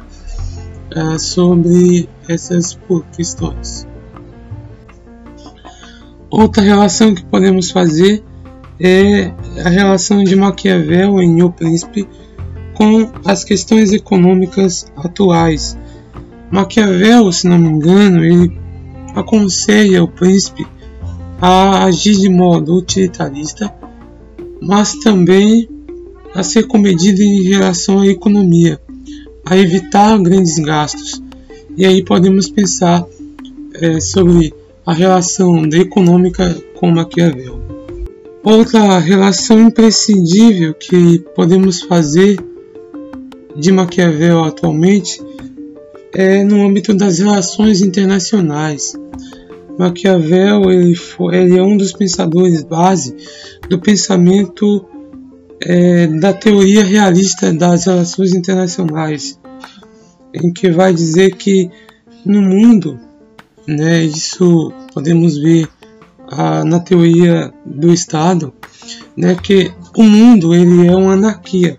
uh, sobre essas questões. Outra relação que podemos fazer é a relação de Maquiavel em O Príncipe com as questões econômicas atuais. Maquiavel, se não me engano, ele aconselha o príncipe a agir de modo utilitarista, mas também a ser comedido em relação à economia, a evitar grandes gastos. E aí podemos pensar é, sobre a relação da econômica com Maquiavel. Outra relação imprescindível que podemos fazer de Maquiavel atualmente é no âmbito das relações internacionais. Maquiavel ele, foi, ele é um dos pensadores base do pensamento é, da teoria realista das relações internacionais, em que vai dizer que no mundo, né, isso podemos ver ah, na teoria do Estado, né, que o mundo ele é uma anarquia.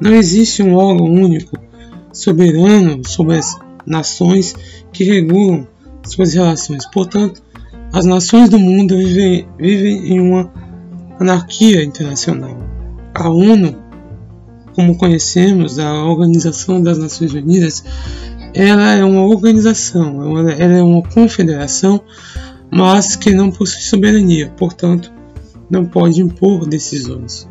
Não existe um órgão único, soberano sobre as nações que regulam suas relações. Portanto, as nações do mundo vivem, vivem em uma anarquia internacional. A ONU, como conhecemos, a Organização das Nações Unidas, ela é uma organização, ela é uma confederação, mas que não possui soberania, portanto, não pode impor decisões.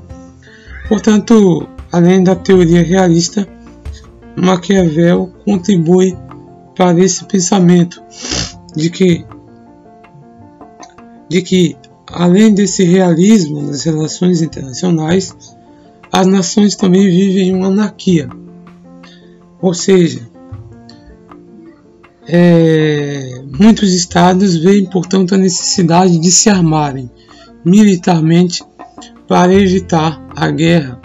Portanto, além da teoria realista, Maquiavel contribui para esse pensamento de que de que além desse realismo nas relações internacionais, as nações também vivem uma anarquia. Ou seja, é, muitos estados veem, portanto, a necessidade de se armarem militarmente para evitar a guerra.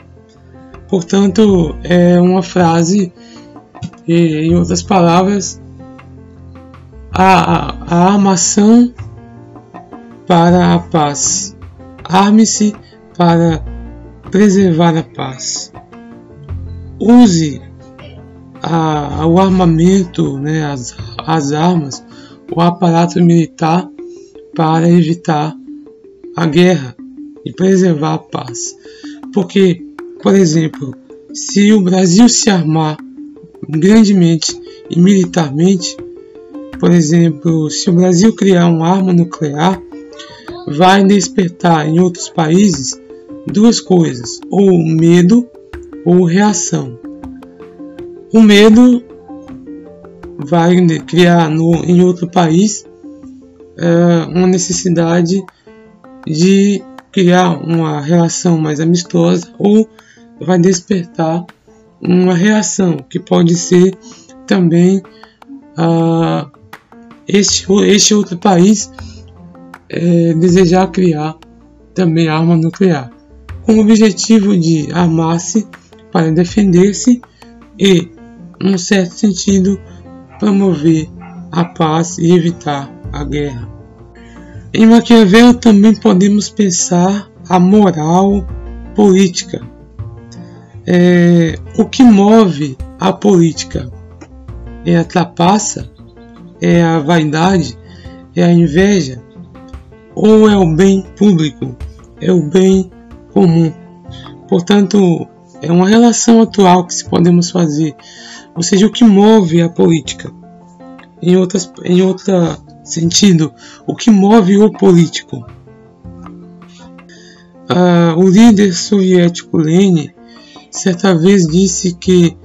Portanto, é uma frase, em outras palavras, a, a armação para a paz. Arme-se para preservar a paz. Use a, o armamento, né, as, as armas, o aparato militar para evitar a guerra e preservar a paz. Porque, por exemplo, se o Brasil se armar grandemente e militarmente, por exemplo, se o Brasil criar uma arma nuclear, vai despertar em outros países duas coisas: ou medo ou reação. O medo vai criar no, em outro país é, uma necessidade de criar uma relação mais amistosa ou vai despertar uma reação que pode ser também uh, este, este outro país é, desejar criar também arma nuclear, com o objetivo de armar-se para defender-se e, num certo sentido, promover a paz e evitar a guerra. Em Maquiavel também podemos pensar a moral política. É, o que move a política é a trapaça, é a vaidade, é a inveja, ou é o bem público, é o bem comum. Portanto, é uma relação atual que se podemos fazer, ou seja, o que move a política. Em, outras, em outro sentido, o que move o político. Ah, o líder soviético Lenin certa vez disse que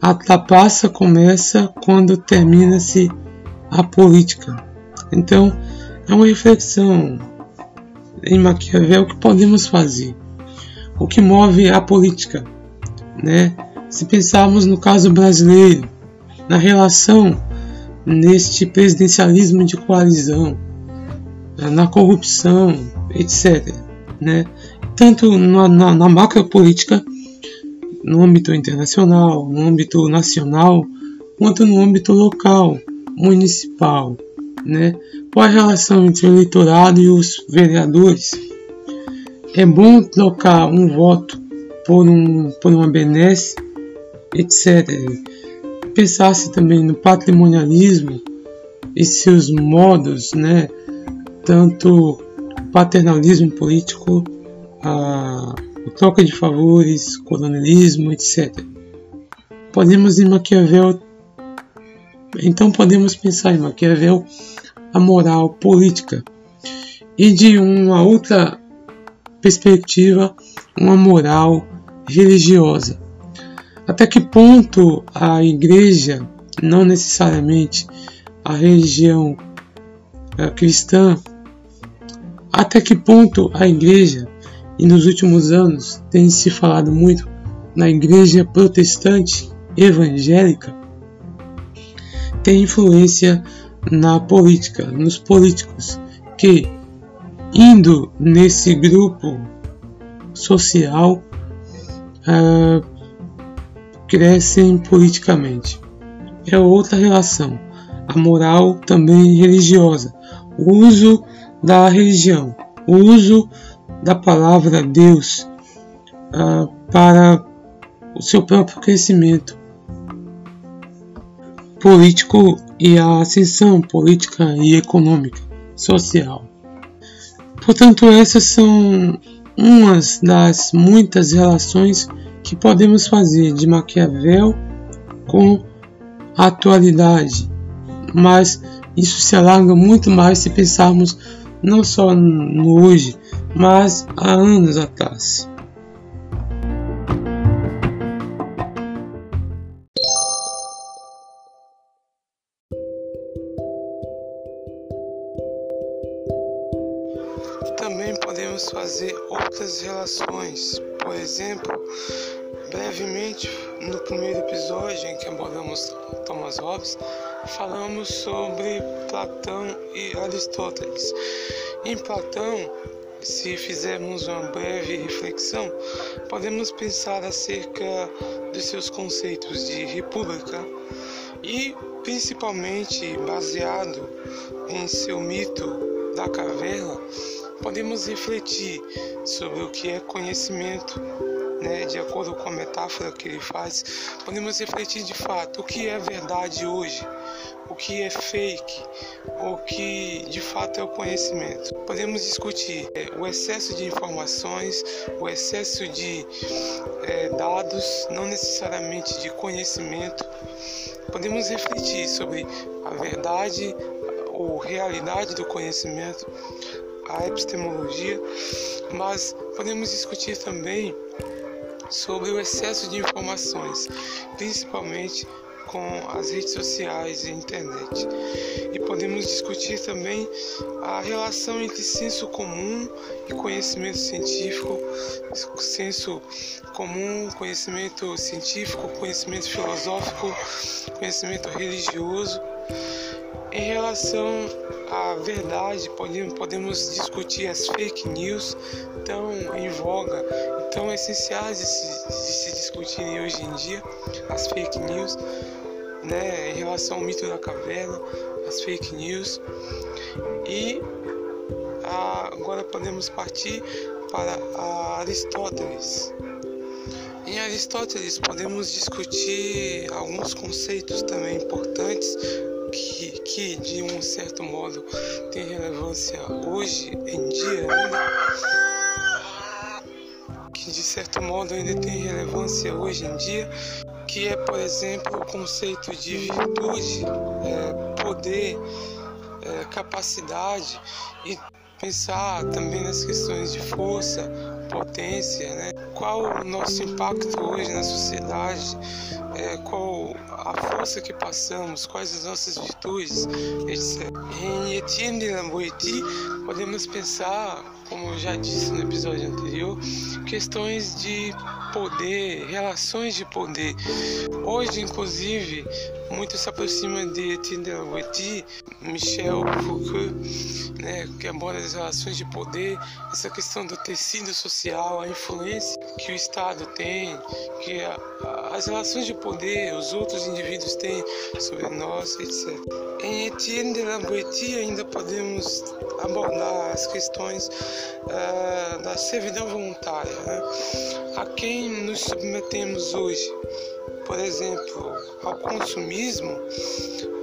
a trapaça começa quando termina-se a política. Então, é uma reflexão em Maquiavel que podemos fazer, o que move a política, né? Se pensarmos no caso brasileiro, na relação neste presidencialismo de coalizão, na corrupção, etc. Né? Tanto na, na, na macropolítica, no âmbito internacional, no âmbito nacional, quanto no âmbito local, municipal. Né? Qual a relação entre o eleitorado e os vereadores? É bom trocar um voto por, um, por uma benesse, etc. Pensar-se também no patrimonialismo e seus modos, né? tanto paternalismo político, a, troca de favores, coronelismo, etc. Podemos em Maquiavel, então podemos pensar em Maquiavel a moral política e de uma outra perspectiva, uma moral religiosa. Até que ponto a igreja, não necessariamente a religião cristã, até que ponto a igreja, e nos últimos anos tem se falado muito na igreja protestante evangélica, tem influência na política, nos políticos que, indo nesse grupo social, uh, crescem politicamente. É outra relação, a moral também religiosa, o uso da religião, o uso da palavra Deus uh, para o seu próprio crescimento político e a ascensão política e econômica, social. Portanto, essas são umas das muitas relações que podemos fazer de Maquiavel com a atualidade, mas isso se alarga muito mais se pensarmos não só no hoje, mas há anos atrás. Também podemos fazer outras relações, por exemplo, brevemente no primeiro episódio em que abordamos Thomas Hobbes, falamos sobre Platão e Aristóteles. Em Platão, se fizermos uma breve reflexão, podemos pensar acerca dos seus conceitos de república e principalmente baseado em seu mito da caverna, podemos refletir sobre o que é conhecimento né, de acordo com a metáfora que ele faz, podemos refletir de fato o que é verdade hoje, o que é fake, o que de fato é o conhecimento. Podemos discutir é, o excesso de informações, o excesso de é, dados, não necessariamente de conhecimento. Podemos refletir sobre a verdade ou realidade do conhecimento, a epistemologia, mas podemos discutir também sobre o excesso de informações, principalmente com as redes sociais e internet. E podemos discutir também a relação entre senso comum e conhecimento científico, senso comum, conhecimento científico, conhecimento filosófico, conhecimento religioso. Em relação à verdade, podemos discutir as fake news tão em voga tão essenciais de se, de se discutirem hoje em dia, as fake news, né, em relação ao mito da caverna, as fake news. E agora podemos partir para Aristóteles. Em Aristóteles podemos discutir alguns conceitos também importantes que, que de um certo modo têm relevância hoje em dia ainda que de certo modo ainda tem relevância hoje em dia, que é, por exemplo, o conceito de virtude, é, poder, é, capacidade e pensar também nas questões de força, potência, né? qual o nosso impacto hoje na sociedade, é, qual a força que passamos, quais as nossas virtudes, etc. Em Etienne de Lamboiti, podemos pensar, como eu já disse no episódio anterior, questões de poder, relações de poder. Hoje, inclusive, muito se aproxima de Etienne de Lamboiti, Michel Foucault, né, que aborda as relações de poder, essa questão do tecido social, a influência que o Estado tem, que a, as relações de poder, os outros indivíduos têm sobre nós, etc. Em Etienne de Lamboiti ainda podemos abordar as questões uh, da servidão voluntária, né? a quem nos submetemos hoje. Por exemplo, ao consumismo,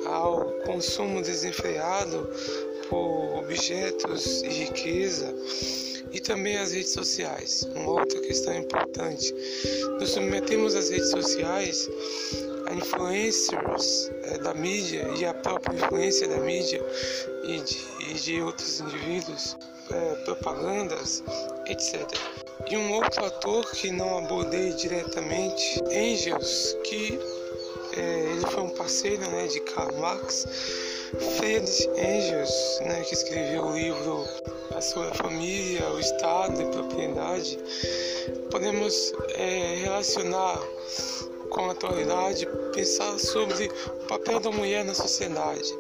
ao consumo desenfreado por objetos e riqueza e também as redes sociais. Uma outra questão importante. Nos submetemos às redes sociais a influencers é, da mídia e a própria influência da mídia e de, e de outros indivíduos, é, propagandas, etc. E um outro ator que não abordei diretamente, Angels, que é, ele foi um parceiro né, de Karl Marx, Friedrich Engels, né, que escreveu o livro A Sua Família, o Estado e Propriedade, podemos é, relacionar com a atualidade, pensar sobre o papel da mulher na sociedade,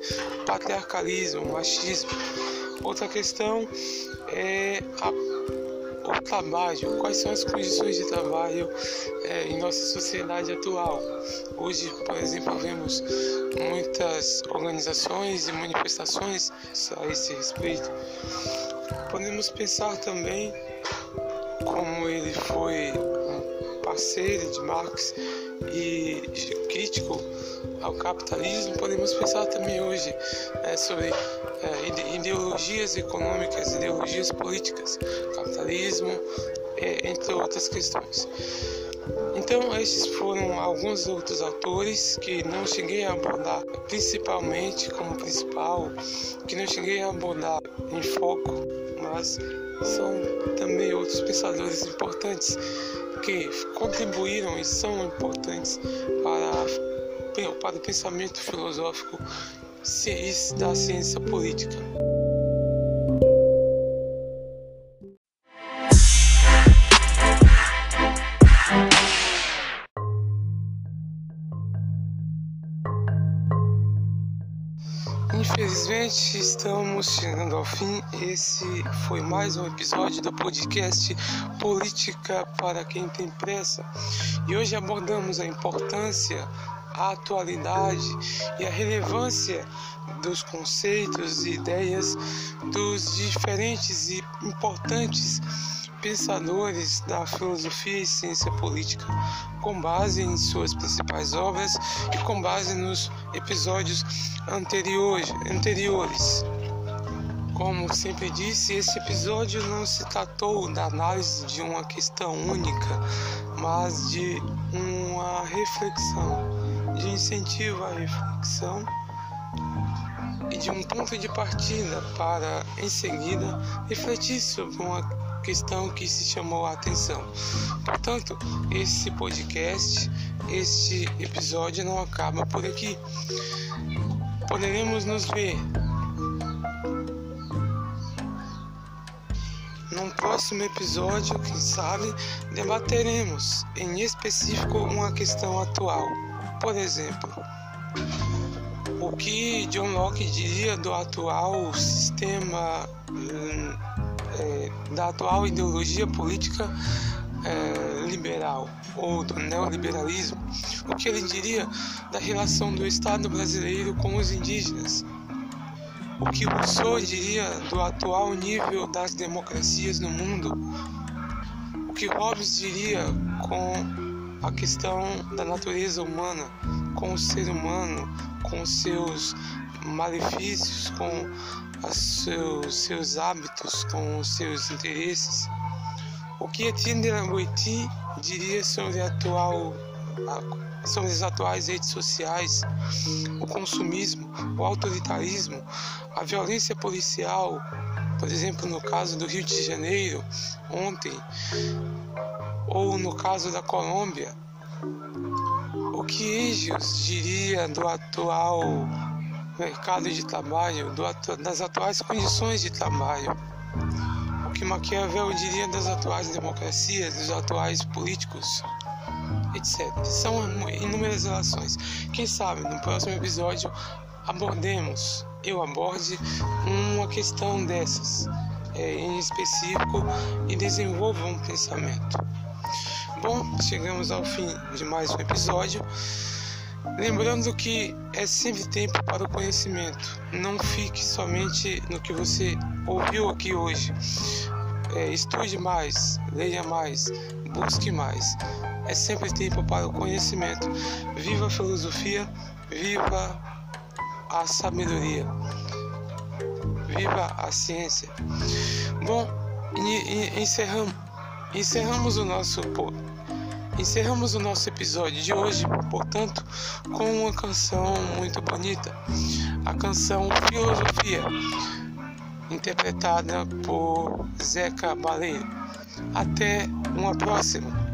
patriarcalismo, machismo. Outra questão é a o trabalho, quais são as condições de trabalho é, em nossa sociedade atual. Hoje, por exemplo, vemos muitas organizações e manifestações a esse respeito. Podemos pensar também como ele foi um parceiro de Marx e crítico ao capitalismo, podemos pensar também hoje é, sobre é, ideologias econômicas, ideologias políticas, capitalismo, é, entre outras questões. Então, esses foram alguns outros autores que não cheguei a abordar principalmente como principal, que não cheguei a abordar em foco, mas são também outros pensadores importantes que contribuíram e são importantes para, para o pensamento filosófico da ciência política. Infelizmente estamos chegando ao fim. Esse foi mais um episódio do podcast Política para quem tem pressa. E hoje abordamos a importância, a atualidade e a relevância dos conceitos e ideias dos diferentes e importantes pensadores da filosofia e ciência política, com base em suas principais obras e com base nos episódios anteriores. anteriores. Como sempre disse, esse episódio não se tratou da análise de uma questão única, mas de uma reflexão, de incentivo à reflexão e de um ponto de partida para, em seguida, refletir sobre uma questão que se chamou a atenção. Portanto, esse podcast, este episódio não acaba por aqui. Poderemos nos ver num próximo episódio, quem sabe, debateremos em específico uma questão atual. Por exemplo, o que John Locke diria do atual sistema hum, é, da atual ideologia política é, liberal ou do neoliberalismo, o que ele diria da relação do Estado brasileiro com os indígenas, o que Rousseau diria do atual nível das democracias no mundo, o que Hobbes diria com a questão da natureza humana, com o ser humano, com seus malefícios, com seus, seus hábitos, com os seus interesses. O que Etienne Lamboiti diria sobre, atual, sobre as atuais redes sociais, o consumismo, o autoritarismo, a violência policial, Por exemplo, no caso do Rio de Janeiro, ontem, ou no caso da Colômbia, o que Egios diria do atual mercado de trabalho, das atuais condições de trabalho? O que Maquiavel diria das atuais democracias, dos atuais políticos? etc. São inúmeras relações. Quem sabe no próximo episódio abordemos, eu aborde uma questão dessas é, em específico e desenvolva um pensamento. Bom, chegamos ao fim de mais um episódio. Lembrando que é sempre tempo para o conhecimento. Não fique somente no que você ouviu aqui hoje. É, estude mais, leia mais, busque mais. É sempre tempo para o conhecimento. Viva a filosofia, viva a sabedoria, viva a ciência. Bom, encerramos, encerramos o nosso encerramos o nosso episódio de hoje, portanto, com uma canção muito bonita, a canção Filosofia, interpretada por Zeca Baleiro. Até uma próxima.